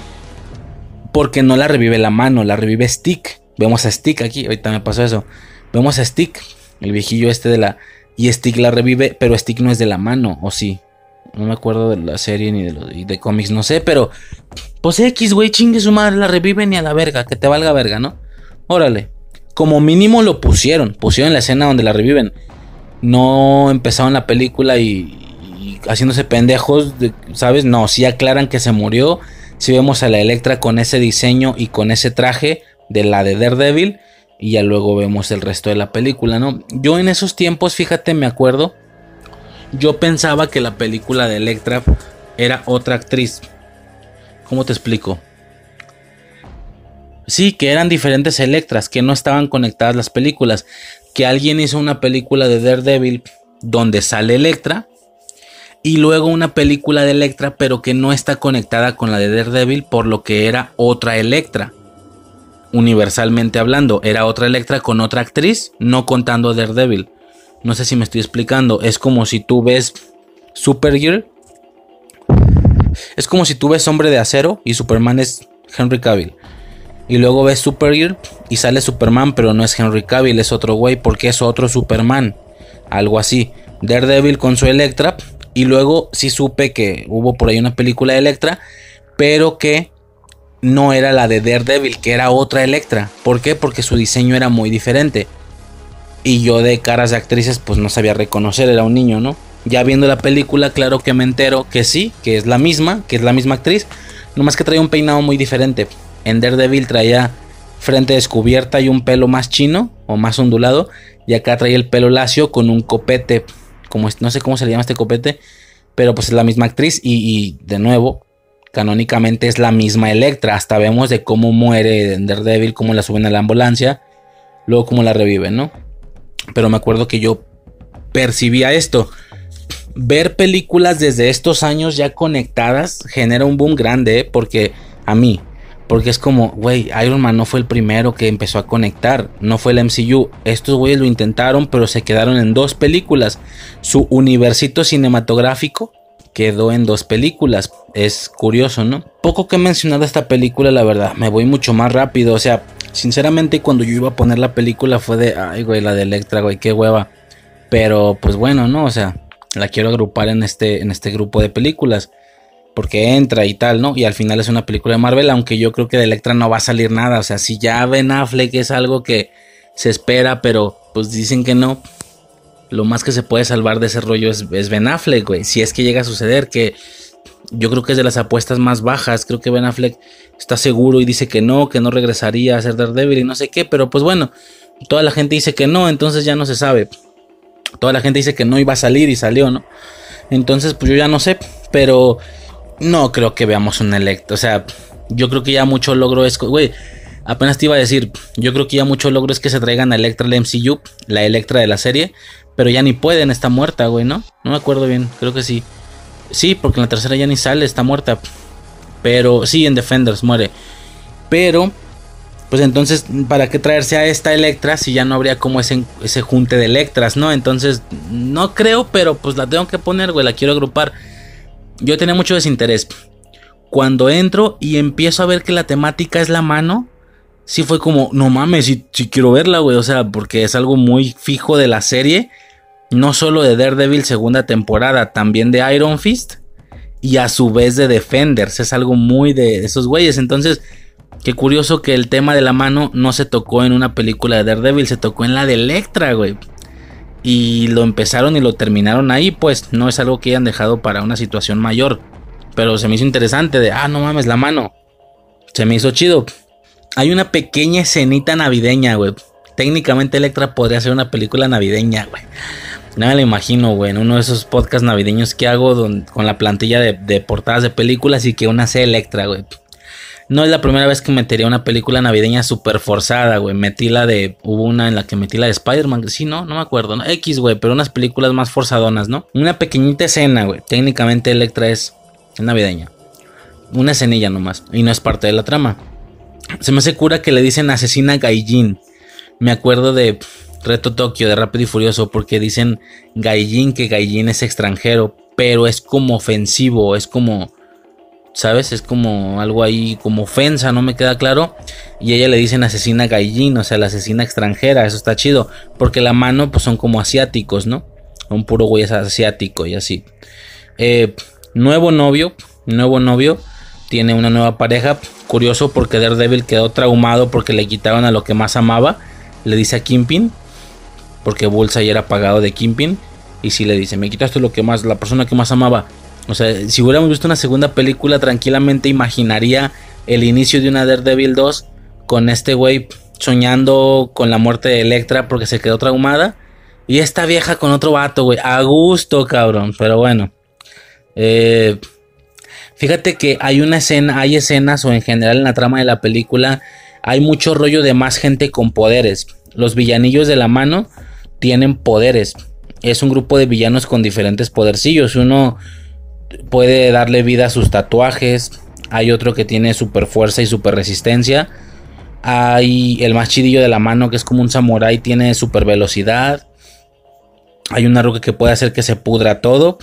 Porque no la revive la mano, la revive Stick. Vemos a Stick aquí, ahorita me pasó eso. Vemos a Stick, el viejillo este de la... Y Stick la revive, pero Stick no es de la mano, ¿o sí? No me acuerdo de la serie ni de, los, de cómics, no sé, pero... Pues X, güey, chingue su madre, la revive ni a la verga, que te valga verga, ¿no? Órale. Como mínimo lo pusieron, pusieron la escena donde la reviven. No empezaron la película y, haciéndose pendejos, ¿sabes? No, sí aclaran que se murió. Si vemos a la Electra con ese diseño y con ese traje de la de Daredevil y ya luego vemos el resto de la película, ¿no? Yo en esos tiempos, fíjate, me acuerdo, yo pensaba que la película de Electra era otra actriz. ¿Cómo te explico? Sí, que eran diferentes Electras, que no estaban conectadas las películas. Que alguien hizo una película de Daredevil donde sale Electra. Y luego una película de Electra, pero que no está conectada con la de Daredevil, por lo que era otra Electra universalmente hablando, era otra Electra con otra actriz, no contando Daredevil. No sé si me estoy explicando. Es como si tú ves Supergirl. Es como si tú ves Hombre de Acero y Superman es Henry Cavill. Y luego ves Supergirl y sale Superman, pero no es Henry Cavill, es otro güey porque es otro Superman. Algo así. Daredevil con su Electra. Y luego sí supe que hubo por ahí una película de Electra, pero que no era la de Daredevil, que era otra Electra. ¿Por qué? Porque su diseño era muy diferente. Y yo de caras de actrices pues no sabía reconocer, era un niño, ¿no? Ya viendo la película, claro que me entero que sí, que es la misma, que es la misma actriz. Nomás que traía un peinado muy diferente. En Daredevil traía frente descubierta y un pelo más chino o más ondulado. Y acá traía el pelo lacio con un copete. Como, no sé cómo se le llama este copete. Pero pues es la misma actriz. Y, y de nuevo, canónicamente es la misma Electra. Hasta vemos de cómo muere en Daredevil, cómo la suben a la ambulancia, luego cómo la reviven, ¿no? Pero me acuerdo que yo percibía esto. ver películas desde estos años ya conectadas genera un boom grande, ¿eh? porque a mí, porque es como, güey, Iron Man no fue el primero que empezó a conectar, no fue el MCU. Estos güeyes lo intentaron, pero se quedaron en dos películas. Su universito cinematográfico quedó en dos películas. Es curioso, ¿no? Poco que he mencionado esta película, la verdad. Me voy mucho más rápido. O sea, sinceramente, cuando yo iba a poner la película fue de, ay, güey, la de Electra, güey, qué hueva. Pero, pues bueno, ¿no? O sea, la quiero agrupar en este, en este grupo de películas porque entra y tal, ¿no? Y al final es una película de Marvel, aunque yo creo que de Electra no va a salir nada. O sea, si ya Ben Affleck es algo que se espera, pero pues dicen que no. Lo más que se puede salvar de ese rollo es, Ben Affleck, güey. Si es que llega a suceder, que yo creo que es de las apuestas más bajas. Creo que Ben Affleck está seguro y dice que no, que no regresaría a ser Daredevil y no sé qué. Pero pues bueno, toda la gente dice que no, entonces ya no se sabe. Toda la gente dice que no iba a salir y salió, ¿no? Entonces, pues yo ya no sé. Pero no creo que veamos un Electra. O sea, yo creo que ya mucho logro es. Güey, apenas te iba a decir. Yo creo que ya mucho logro es que se traigan a Electra al MCU, la Electra de la serie. Pero ya ni pueden, está muerta, güey, ¿no? No me acuerdo bien, creo que sí. Sí, porque en la tercera ya ni sale, está muerta. Pero sí, en Defenders muere. Pero, pues entonces, ¿para qué traerse a esta Electra si ya no habría como ese, ese junte de Electras, ¿no? Entonces, no creo, pero pues la tengo que poner, güey, la quiero agrupar yo tenía mucho desinterés. Cuando entro y empiezo a ver que la temática es la mano, sí fue como, no mames, si, quiero verla, güey. O sea, porque es algo muy fijo de la serie. No solo de Daredevil segunda temporada, también de Iron Fist. Y a su vez de Defenders. Es algo muy de esos güeyes. Entonces, qué curioso que el tema de la mano no se tocó en una película de Daredevil, se tocó en la de Electra, güey y lo empezaron y lo terminaron ahí, pues no es algo que hayan dejado para una situación mayor. Pero se me hizo interesante de, ah, no mames, la mano. Se me hizo chido. Hay una pequeña escenita navideña, güey. Técnicamente Electra podría ser una película navideña, güey. No me la imagino, güey, en uno de esos podcasts navideños que hago con la plantilla de, portadas de películas y que una sea Electra, güey. No es la primera vez que metería una película navideña súper forzada, güey. Metí la de. Hubo una en la que metí la de Spider-Man. Sí, no, no me acuerdo. X, güey, pero unas películas más forzadonas, ¿no? Una pequeñita escena, güey. Técnicamente Electra es navideña. Una escenilla nomás. Y no es parte de la trama. Se me hace cura que le dicen asesina Gaijin. Me acuerdo de Reto Tokio, de Rápido y Furioso, porque dicen Gaijin que Gaijin es extranjero. Pero es como ofensivo, es como ¿sabes? Es como algo ahí, como ofensa, no me queda claro. Y ella le dicen asesina gallín, o sea, la asesina extranjera, eso está chido. Porque la mano, pues son como asiáticos, ¿no? Un puro güey es asiático y así. Eh, nuevo novio, nuevo novio, tiene una nueva pareja. Curioso porque Daredevil quedó traumado porque le quitaron a lo que más amaba. Le dice a Kimpin, porque Bullseye era pagado de Kimpin. Y si le dice, me quitaste lo que más, la persona que más amaba. O sea, si hubiéramos visto una segunda película, tranquilamente imaginaría el inicio de una Daredevil 2 con este güey soñando con la muerte de Electra porque se quedó traumada. Y esta vieja con otro vato, güey. A gusto, cabrón. Pero bueno. Eh, fíjate que hay una escena, hay escenas o en general en la trama de la película hay mucho rollo de más gente con poderes. Los villanillos de la mano tienen poderes. Es un grupo de villanos con diferentes podercillos. Uno puede darle vida a sus tatuajes. Hay otro que tiene super fuerza y super resistencia. Hay el más chidillo de la mano que es como un samurai, tiene super velocidad. Hay una roca que puede hacer que se pudra todo.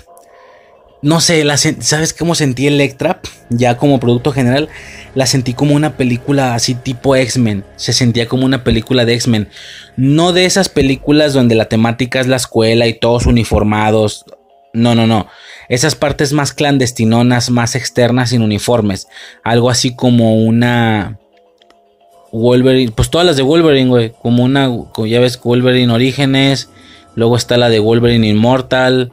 No sé, ¿sabes cómo sentí Electra? Ya como producto general, la sentí como una película así tipo X-Men. Se sentía como una película de X-Men. No de esas películas donde la temática es la escuela y todos uniformados. No, no, no. Esas partes más clandestinonas, más externas, sin uniformes. Algo así como una. Wolverine. Pues todas las de Wolverine, güey. Como una. ya ves, Wolverine Orígenes. Luego está la de Wolverine Immortal.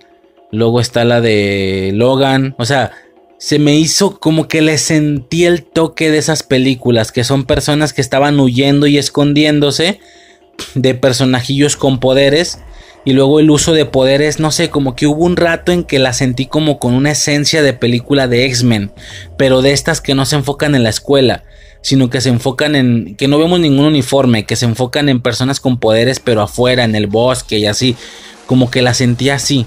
Luego está la de Logan. O sea, se me hizo como que le sentí el toque de esas películas. Que son personas que estaban huyendo y escondiéndose. De personajillos con poderes y luego el uso de poderes, no sé, como que hubo un rato en que la sentí como con una esencia de película de X-Men, pero de estas que no se enfocan en la escuela, sino que se enfocan en que no vemos ningún uniforme, que se enfocan en personas con poderes pero afuera, en el bosque y así, como que la sentí así.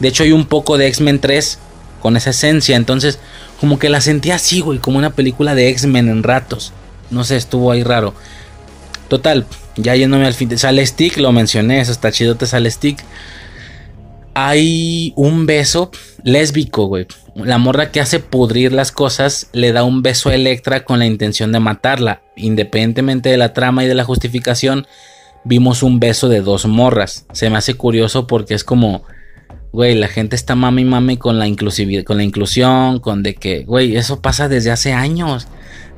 De hecho, hay un poco de X-Men 3 con esa esencia. Entonces, como que la sentía así, güey, como una película de X-Men en ratos. No sé, estuvo ahí raro. Total, ya yéndome al fin. Sale Stick, lo mencioné, eso está chido, te sale Stick. Hay un beso lésbico, güey. La morra que hace pudrir las cosas le da un beso a Electra con la intención de matarla. Independientemente de la trama y de la justificación, vimos un beso de dos morras. Se me hace curioso porque es como, güey, la gente está mami mami con la inclusividad, con la inclusión, con de que, güey, eso pasa desde hace años.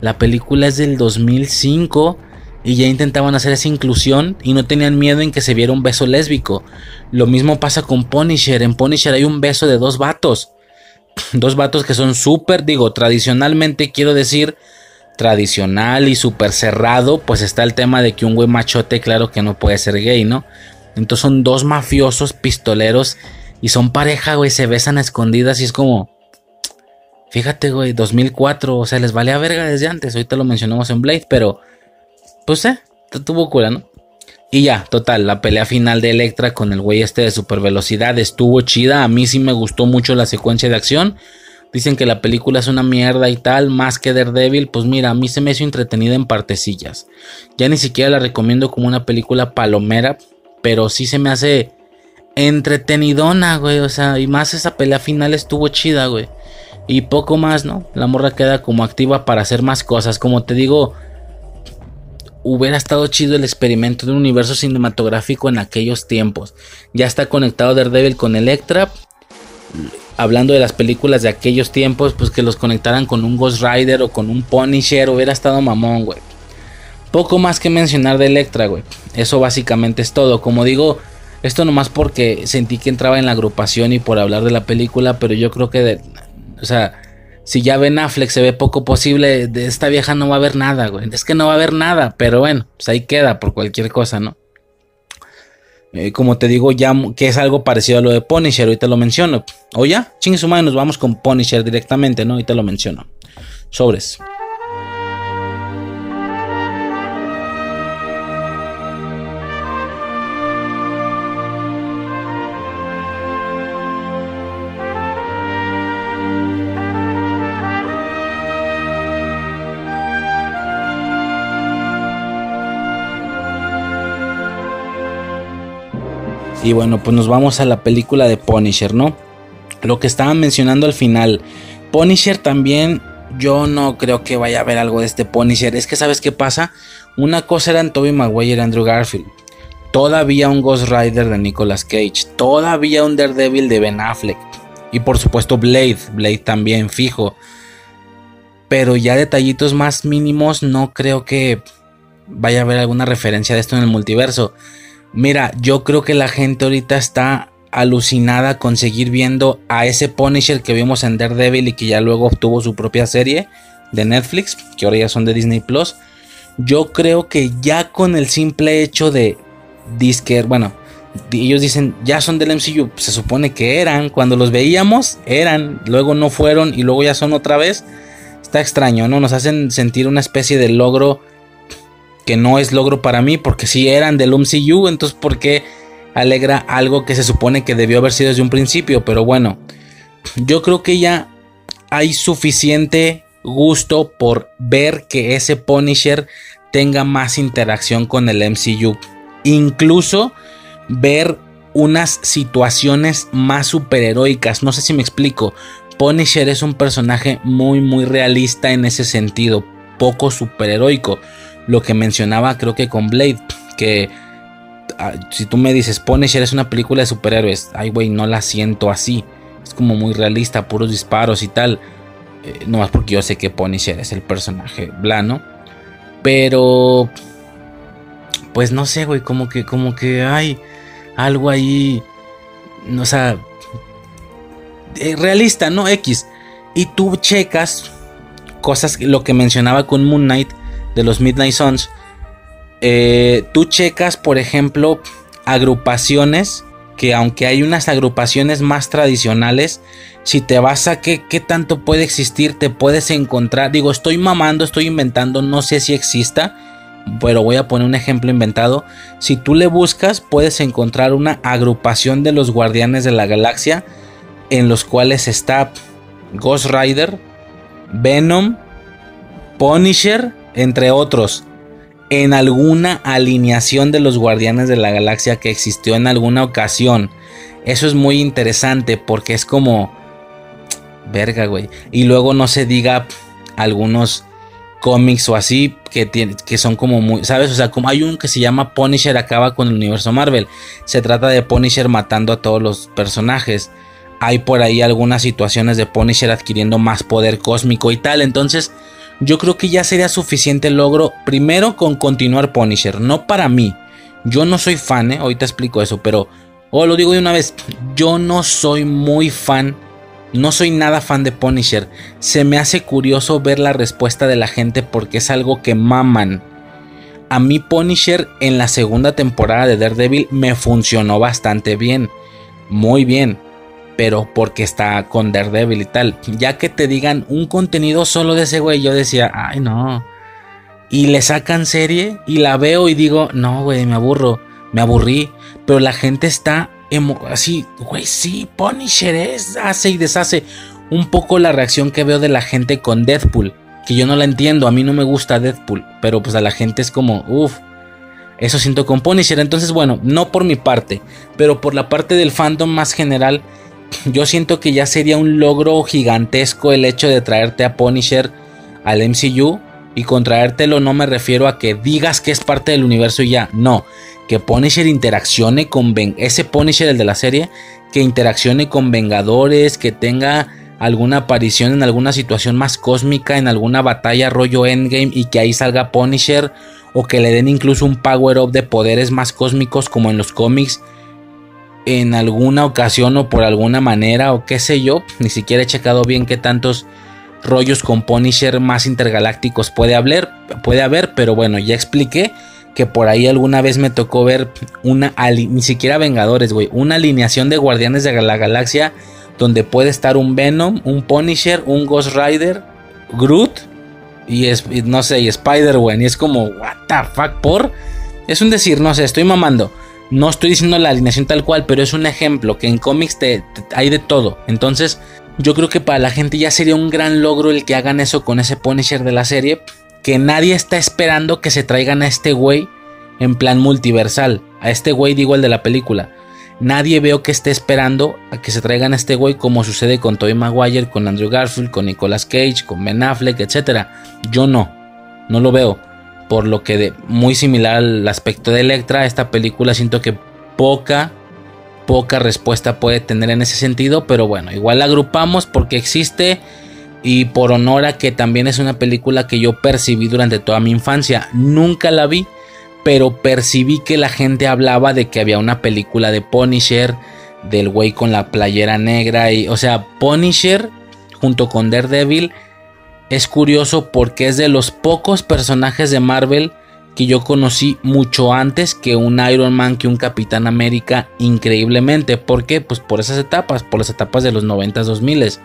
La película es del 2005 y ya intentaban hacer esa inclusión y no tenían miedo en que se viera un beso lésbico. Lo mismo pasa con Punisher. En Punisher hay un beso de dos vatos. (clears throat) Dos vatos que son súper, digo, tradicionalmente quiero decir, tradicional y súper cerrado, pues está el tema de que un güey machote, claro que no puede ser gay, ¿no? Entonces son dos mafiosos pistoleros y son pareja, güey, se besan a escondidas y es como, fíjate, güey, 2004, o sea, les vale a verga desde antes, ahorita lo mencionamos en Blade, pero pues eh, tuvo cura, ¿no? Y ya, total, la pelea final de Electra con el güey este de super velocidad estuvo chida. A mí sí me gustó mucho la secuencia de acción. Dicen que la película es una mierda y tal, más que Daredevil. Pues mira, a mí se me hizo entretenida en partecillas. Ya ni siquiera la recomiendo como una película palomera, pero sí se me hace entretenidona, güey. O sea, y más esa pelea final estuvo chida, güey. Y poco más, ¿no? La morra queda como activa para hacer más cosas. Como te digo, hubiera estado chido el experimento de un universo cinematográfico en aquellos tiempos. Ya está conectado Daredevil con Electra. Hablando de las películas de aquellos tiempos, pues que los conectaran con un Ghost Rider o con un Punisher, hubiera estado mamón, güey. Poco más que mencionar de Electra, güey. Eso básicamente es todo. Como digo, esto nomás porque sentí que entraba en la agrupación y por hablar de la película, pero yo creo que, de, o sea, si ya Ben Affleck se ve poco posible, de esta vieja no va a haber nada, güey. Es que no va a haber nada, pero bueno, pues ahí queda por cualquier cosa, ¿no? Eh, como te digo, ya que es algo parecido a lo de Punisher, ahorita lo menciono. O ya, chingue su nos vamos con Punisher directamente, ¿no? Ahorita lo menciono. Sobres. Y bueno, pues nos vamos a la película de Punisher, ¿no? Lo que estaban mencionando al final. Punisher también, yo no creo que vaya a haber algo de este Punisher. Es que, ¿sabes qué pasa? Una cosa eran Toby Maguire y Andrew Garfield. Todavía un Ghost Rider de Nicolas Cage. Todavía un Daredevil de Ben Affleck. Y por supuesto Blade. Blade también fijo. Pero ya detallitos más mínimos no creo que vaya a haber alguna referencia de esto en el multiverso. Mira, yo creo que la gente ahorita está alucinada con seguir viendo a ese Punisher que vimos en Daredevil y que ya luego obtuvo su propia serie de Netflix, que ahora ya son de Disney Plus. Yo creo que ya con el simple hecho de Disque, bueno, ellos dicen ya son del MCU, se supone que eran, cuando los veíamos eran, luego no fueron y luego ya son otra vez. Está extraño, ¿no? Nos hacen sentir una especie de logro que no es logro para mí, porque si eran del MCU, entonces ¿por qué alegra algo que se supone que debió haber sido desde un principio? Pero bueno, yo creo que ya hay suficiente gusto por ver que ese Punisher tenga más interacción con el MCU. Incluso ver unas situaciones más superheroicas. No sé si me explico. Punisher es un personaje muy muy realista en ese sentido, poco superheroico lo que mencionaba creo que con Blade, que ah, si tú me dices Punisher es una película de superhéroes, ay güey, no la siento así, es como muy realista, puros disparos y tal, eh, no más porque yo sé que Punisher es el personaje blano, pero pues no sé güey, como que, como que hay algo ahí, o sea, eh, realista, ¿no? X. Y tú checas cosas, lo que mencionaba con Moon Knight, de los Midnight Suns, eh, tú checas, por ejemplo, agrupaciones que aunque hay unas agrupaciones más tradicionales, si te vas a qué, qué tanto puede existir, te puedes encontrar, digo, estoy mamando, estoy inventando, no sé si exista, pero voy a poner un ejemplo inventado. Si tú le buscas, puedes encontrar una agrupación de los Guardianes de la Galaxia en los cuales está Ghost Rider, Venom, Punisher, entre otros. En alguna alineación de los Guardianes de la Galaxia que existió en alguna ocasión. Eso es muy interesante porque es como... Verga, güey. Y luego no se diga algunos cómics o así que, que son como muy, ¿sabes? O sea, como hay un que se llama Punisher acaba con el universo Marvel. Se trata de Punisher matando a todos los personajes. Hay por ahí algunas situaciones de Punisher adquiriendo más poder cósmico y tal. Entonces, yo creo que ya sería suficiente logro primero con continuar Punisher. No para mí. Yo no soy fan, ¿eh? Ahorita explico eso, pero... O lo digo de una vez, yo no soy muy fan no soy nada fan de Punisher. Se me hace curioso ver la respuesta de la gente porque es algo que maman. A mí Punisher en la segunda temporada de Daredevil me funcionó bastante bien. Muy bien. Pero porque está con Daredevil y tal. Ya que te digan un contenido solo de ese güey, yo decía, ay no. Y le sacan serie y la veo y digo, no, güey, me aburro. Me aburrí. Pero la gente está así, güey, sí, Punisher es, hace y deshace. Un poco la reacción que veo de la gente con Deadpool, que yo no la entiendo, a mí no me gusta Deadpool, pero pues a la gente es como, uff, eso siento con Punisher. Entonces, bueno, no por mi parte, pero por la parte del fandom más general, yo siento que ya sería un logro gigantesco el hecho de traerte a Punisher al MCU. Y con traértelo no me refiero a que digas que es parte del universo y ya, no que Punisher interaccione con ese Punisher el de la serie que interaccione con Vengadores, que tenga alguna aparición en alguna situación más cósmica, en alguna batalla rollo Endgame y que ahí salga Punisher o que le den incluso un power up de poderes más cósmicos como en los cómics en alguna ocasión o por alguna manera o qué sé yo, ni siquiera he checado bien qué tantos rollos con Punisher más intergalácticos puede haber, puede haber, pero bueno, ya expliqué que por ahí alguna vez me tocó ver una, ni siquiera Vengadores, güey, una alineación de Guardianes de la Galaxia donde puede estar un Venom, un Punisher, un Ghost Rider, Groot y, es, no sé, y Spider, güey, y es como, what the fuck, por... Es un decir, no sé, estoy mamando. No estoy diciendo la alineación tal cual, pero es un ejemplo que en cómics te, hay de todo. Entonces, yo creo que para la gente ya sería un gran logro el que hagan eso con ese Punisher de la serie que nadie está esperando que se traigan a este güey en plan multiversal. A este güey digo el de la película. Nadie veo que esté esperando a que se traigan a este güey como sucede con Tobey Maguire, con Andrew Garfield, con Nicolas Cage, con Ben Affleck, etc. Yo no, no lo veo. Por lo que de, muy similar al aspecto de Electra, esta película siento que poca, poca respuesta puede tener en ese sentido. Pero bueno, igual la agrupamos porque existe y por honor a que también es una película que yo percibí durante toda mi infancia. Nunca la vi, pero percibí que la gente hablaba de que había una película de Punisher, del güey con la playera negra. Y, o sea, Punisher junto con Daredevil es curioso porque es de los pocos personajes de Marvel que yo conocí mucho antes que un Iron Man, que un Capitán América, increíblemente. ¿Por qué? Pues por esas etapas, por las etapas de los 90s, 2000s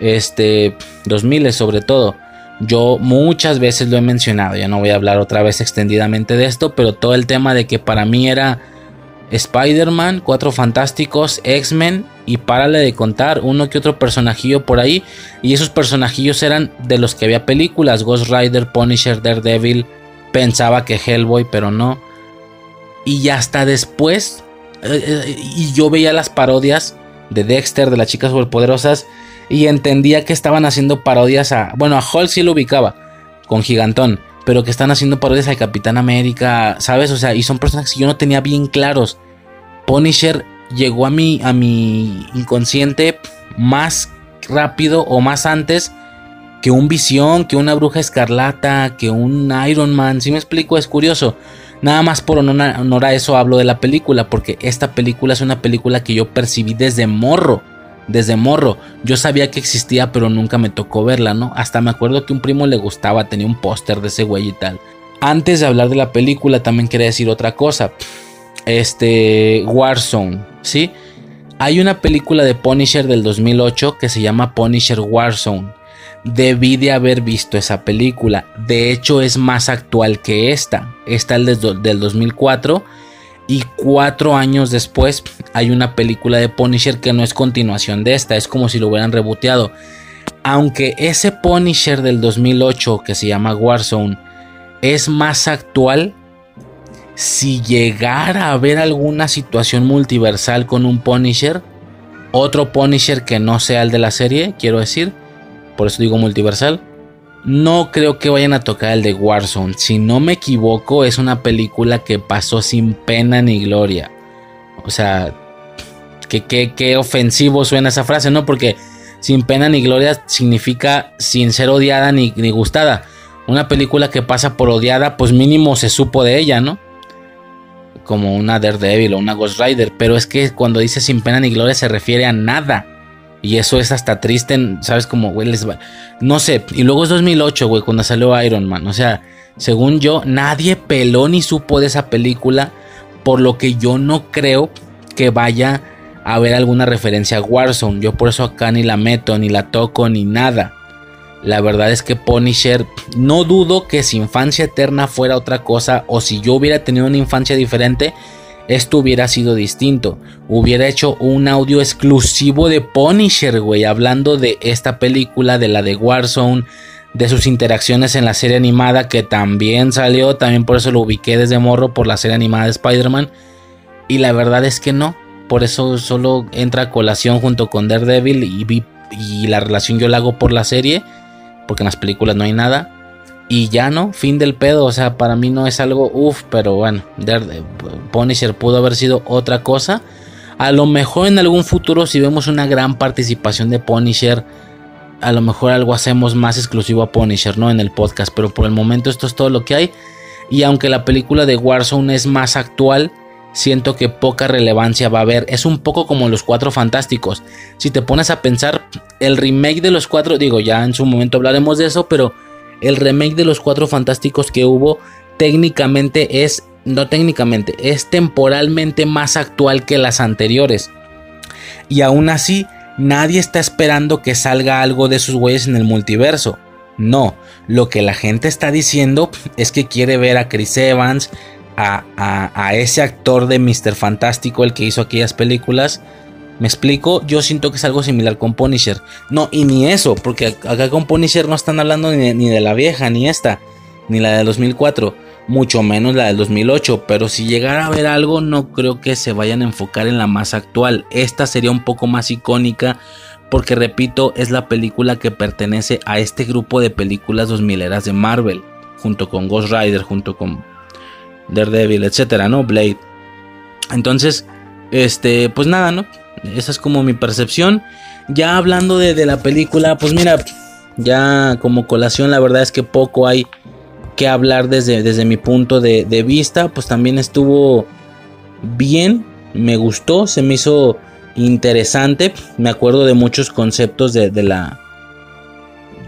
este 2000 sobre todo. Yo muchas veces lo he mencionado, ya no voy a hablar otra vez extendidamente de esto, pero todo el tema de que para mí era Spider-Man, Cuatro Fantásticos, X-Men y párale de contar uno que otro personajillo por ahí. Y esos personajillos eran de los que había películas, Ghost Rider, Punisher, Daredevil, pensaba que Hellboy, pero no. Y hasta después, eh, eh, y yo veía las parodias de Dexter, de las chicas superpoderosas, y entendía que estaban haciendo parodias a. Bueno, a Hulk sí lo ubicaba con Gigantón, pero que están haciendo parodias a Capitán América, ¿sabes? O sea, y son personajes que yo no tenía bien claros. Punisher llegó a mi, a mi inconsciente más rápido o más antes que un Visión, que una Bruja Escarlata, que un Iron Man. Si me explico, es curioso. Nada más por honor a eso hablo de la película, porque esta película es una película que yo percibí desde morro desde morro. Yo sabía que existía, pero nunca me tocó verla, ¿no? Hasta me acuerdo que un primo le gustaba, tenía un póster de ese güey y tal. Antes de hablar de la película, también quería decir otra cosa. Este, Warzone, ¿sí? Hay una película de Punisher del 2008 que se llama Punisher Warzone. debí de haber visto esa película. De hecho, es más actual que esta. Esta es del 2004. Y cuatro años después hay una película de Punisher que no es continuación de esta. Es como si lo hubieran reboteado. Aunque ese Punisher del 2008 que se llama Warzone es más actual. Si llegara a haber alguna situación multiversal con un Punisher, otro Punisher que no sea el de la serie, quiero decir, por eso digo multiversal. No creo que vayan a tocar el de Warzone. Si no me equivoco, es una película que pasó sin pena ni gloria. O sea, que, ofensivo suena esa frase, ¿no? Porque sin pena ni gloria significa sin ser odiada ni, ni gustada. Una película que pasa por odiada, pues mínimo se supo de ella, ¿no? Como una Daredevil o una Ghost Rider. Pero es que cuando dice sin pena ni gloria se refiere a nada. Y eso es hasta triste, ¿sabes? Como, güey, les va. No sé. Y luego es 2008, güey, cuando salió Iron Man. O sea, según yo, nadie peló ni supo de esa película. Por lo que yo no creo que vaya a haber alguna referencia a Warzone. Yo por eso acá ni la meto, ni la toco, ni nada. La verdad es que Punisher, no dudo que si infancia eterna fuera otra cosa o si yo hubiera tenido una infancia diferente, esto hubiera sido distinto. Hubiera hecho un audio exclusivo de Punisher, güey, hablando de esta película, de la de Warzone, de sus interacciones en la serie animada que también salió, también por eso lo ubiqué desde morro por la serie animada de Spider-Man. Y la verdad es que no, por eso solo entra a colación junto con Daredevil y, y la relación yo la hago por la serie, porque en las películas no hay nada y ya no, fin del pedo. O sea, para mí no es algo uff, pero bueno, Punisher pudo haber sido otra cosa. A lo mejor en algún futuro, si vemos una gran participación de Punisher, a lo mejor algo hacemos más exclusivo a Punisher, ¿no? En el podcast, pero por el momento esto es todo lo que hay. Y aunque la película de Warzone es más actual, siento que poca relevancia va a haber. Es un poco como los Cuatro Fantásticos. Si te pones a pensar, el remake de los Cuatro, digo, ya en su momento hablaremos de eso, pero el remake de los Cuatro Fantásticos que hubo técnicamente es, no técnicamente, es temporalmente más actual que las anteriores. Y aún así, nadie está esperando que salga algo de sus güeyes en el multiverso. No, lo que la gente está diciendo es que quiere ver a Chris Evans, a, a ese actor de Mr. Fantástico, el que hizo aquellas películas, ¿Me explico? Yo siento que es algo similar con Punisher. No, y ni eso, porque acá con Punisher no están hablando ni de, la vieja, ni esta, ni la del 2004, mucho menos la del 2008. Pero si llegara a ver algo, no creo que se vayan a enfocar en la más actual. Esta sería un poco más icónica, porque repito, es la película que pertenece a este grupo de películas 2000 eras de Marvel, junto con Ghost Rider, junto con Daredevil, etcétera, ¿no? Blade. Entonces, este, pues nada, ¿no? Esa es como mi percepción. Ya hablando de, la película, pues mira, ya como colación, la verdad es que poco hay que hablar desde, desde mi punto de, vista. Pues también estuvo bien, me gustó, se me hizo interesante. Me acuerdo de muchos conceptos de, la,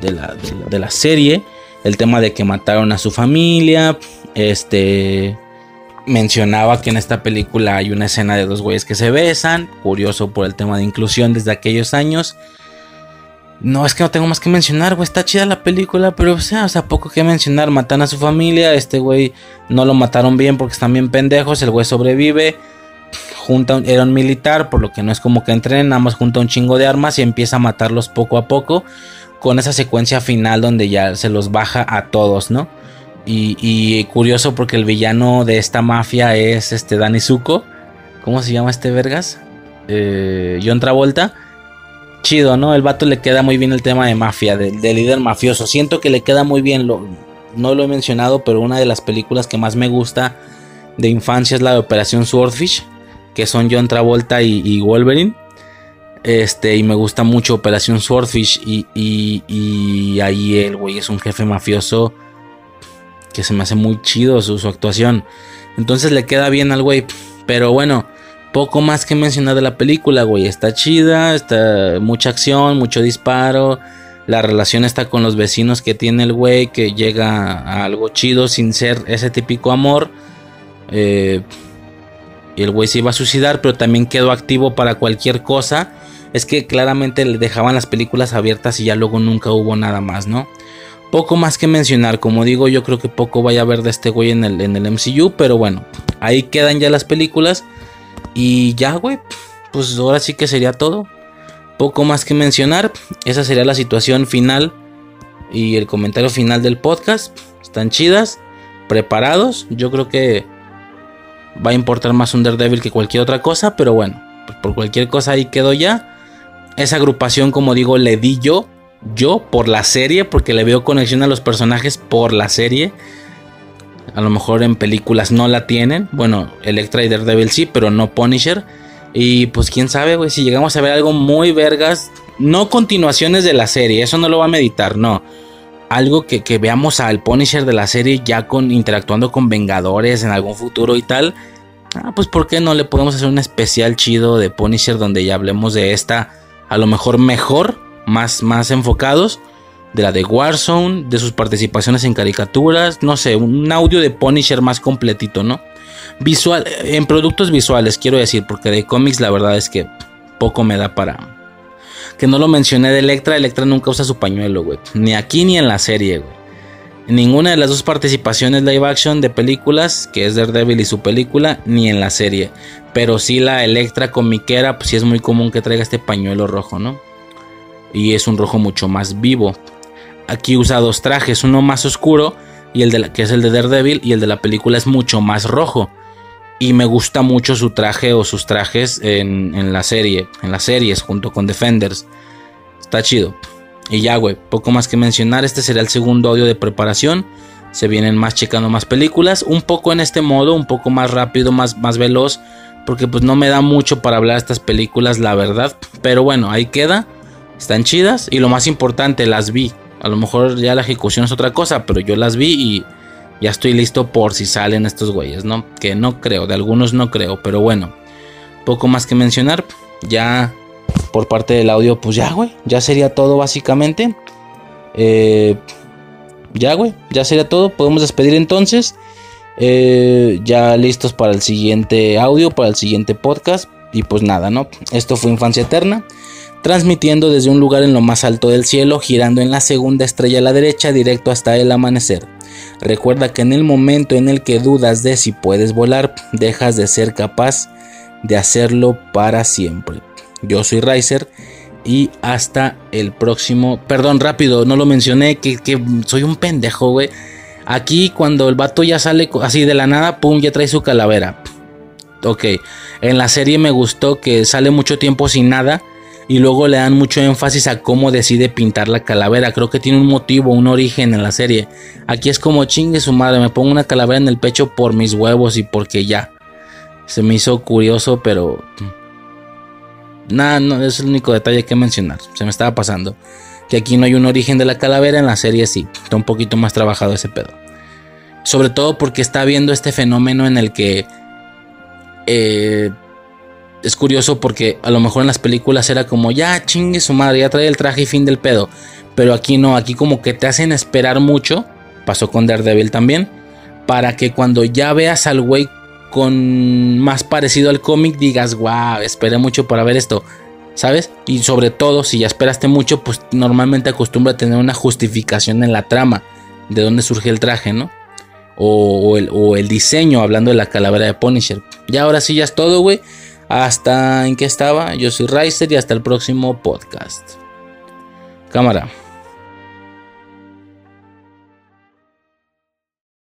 de, la, de la serie. El tema de que mataron a su familia. Este mencionaba que en esta película hay una escena de dos güeyes que se besan, curioso por el tema de inclusión desde aquellos años. No, es que no tengo más que mencionar, güey, está chida la película, pero o sea, poco que mencionar, matan a su familia, este güey no lo mataron bien porque están bien pendejos, el güey sobrevive, junta era un militar, por lo que no es como que entrenen, nada más junta un chingo de armas y empieza a matarlos poco a poco, con esa secuencia final donde ya se los baja a todos, ¿no? Y, curioso porque el villano de esta mafia es este Danny Zuko. ¿Cómo se llama este vergas? Eh, John Travolta. Chido, ¿no? El vato le queda muy bien el tema de mafia, de, líder mafioso. Siento que le queda muy bien. Lo, no lo he mencionado, pero una de las películas que más me gusta de infancia es la de Operación Swordfish. Que son John Travolta y, Wolverine. Este, y me gusta mucho Operación Swordfish. Y, y ahí el güey es un jefe mafioso que se me hace muy chido su, actuación. Entonces le queda bien al güey. Pero bueno, poco más que mencionar de la película, güey. Está chida, está mucha acción, mucho disparo. La relación está con los vecinos que tiene el güey, que llega a algo chido sin ser ese típico amor. Eh, y el güey se iba a suicidar, pero también quedó activo para cualquier cosa. es que claramente le dejaban las películas abiertas y ya luego nunca hubo nada más, ¿no? Poco más que mencionar, como digo, yo creo que poco vaya a ver de este güey en el, en el MCU, pero bueno, ahí quedan ya las películas y ya, güey, pues ahora sí que sería todo. Poco más que mencionar, esa sería la situación final y el comentario final del podcast. Están chidas, preparados, yo creo que va a importar más un Daredevil que cualquier otra cosa, pero bueno, pues por cualquier cosa ahí quedó ya. Esa agrupación, como digo, le di yo, yo por la serie, porque le veo conexión a los personajes por la serie. A lo mejor en películas no la tienen. Bueno, Electra y Daredevil sí, pero no Punisher. Y pues quién sabe, güey, si llegamos a ver algo muy vergas. No continuaciones de la serie, eso no lo va a meditar, no. Algo que, veamos al Punisher de la serie ya con interactuando con Vengadores en algún futuro y tal. Ah, pues ¿por qué no le podemos hacer un especial chido de Punisher donde ya hablemos de esta, a lo mejor mejor, más, más enfocados? De la de Warzone, de sus participaciones en caricaturas, no sé, un audio de Punisher más completito, ¿no? Visual, en productos visuales, quiero decir, porque de cómics la verdad es que poco me da para... Que no lo mencioné de Electra, Electra nunca usa su pañuelo, güey. Ni aquí ni en la serie, güey. En ninguna de las dos participaciones live action de películas, que es Daredevil y su película, ni en la serie. Pero sí la Electra comiquera, pues sí es muy común que traiga este pañuelo rojo, ¿no? Y es un rojo mucho más vivo. Aquí usa dos trajes, uno más oscuro, y el de la, que es el de Daredevil, y el de la película es mucho más rojo. Y me gusta mucho su traje o sus trajes en, la serie, en las series, junto con Defenders. Está chido. Y ya, güey, poco más que mencionar. Este será el segundo audio de preparación. Se vienen más checando más películas. Un poco en este modo, un poco más rápido, más, más veloz. Porque pues no me da mucho para hablar de estas películas, la verdad. Pero bueno, ahí queda. Están chidas. Y lo más importante, las vi. A lo mejor ya la ejecución es otra cosa. Pero yo las vi y ya estoy listo por si salen estos güeyes, ¿no? Que no creo, de algunos no creo. Pero bueno, poco más que mencionar. Ya por parte del audio, pues ya, güey, ya sería todo básicamente. Eh, ya, güey, ya sería todo. Podemos despedir entonces. Eh, ya listos para el siguiente audio, para el siguiente podcast. Y pues nada, ¿no? Esto fue Infancia Eterna. Transmitiendo desde un lugar en lo más alto del cielo, girando en la segunda estrella a la derecha, directo hasta el amanecer. Recuerda que en el momento en el que dudas de si puedes volar, dejas de ser capaz de hacerlo para siempre. Yo soy Riser y hasta el próximo. Perdón, rápido, no lo mencioné, que, soy un pendejo, güey. Aquí cuando el vato ya sale así de la nada, pum, ya trae su calavera. Ok, en la serie me gustó que sale mucho tiempo sin nada y luego le dan mucho énfasis a cómo decide pintar la calavera. Creo que tiene un motivo, un origen en la serie. Aquí es como chingue su madre, me pongo una calavera en el pecho por mis huevos y porque ya. Se me hizo curioso, pero Nada, no, es el único detalle que mencionar. Se me estaba pasando. Que aquí no hay un origen de la calavera, en la serie sí. Está un poquito más trabajado ese pedo. Sobre todo porque está viendo este fenómeno en el que... Eh, es curioso porque a lo mejor en las películas era como, ya chingue su madre, ya trae el traje y fin del pedo. Pero aquí no, aquí como que te hacen esperar mucho. Pasó con Daredevil también. Para que cuando ya veas al güey con más parecido al cómic digas, wow, esperé mucho para ver esto, ¿sabes? Y sobre todo, si ya esperaste mucho, pues normalmente acostumbra a tener una justificación en la trama de dónde surge el traje, ¿no? O, el, o el diseño, hablando de la calavera de Punisher. Ya ahora sí, ya es todo, güey. Hasta en qué estaba. Yo soy Riser y hasta el próximo podcast. Cámara.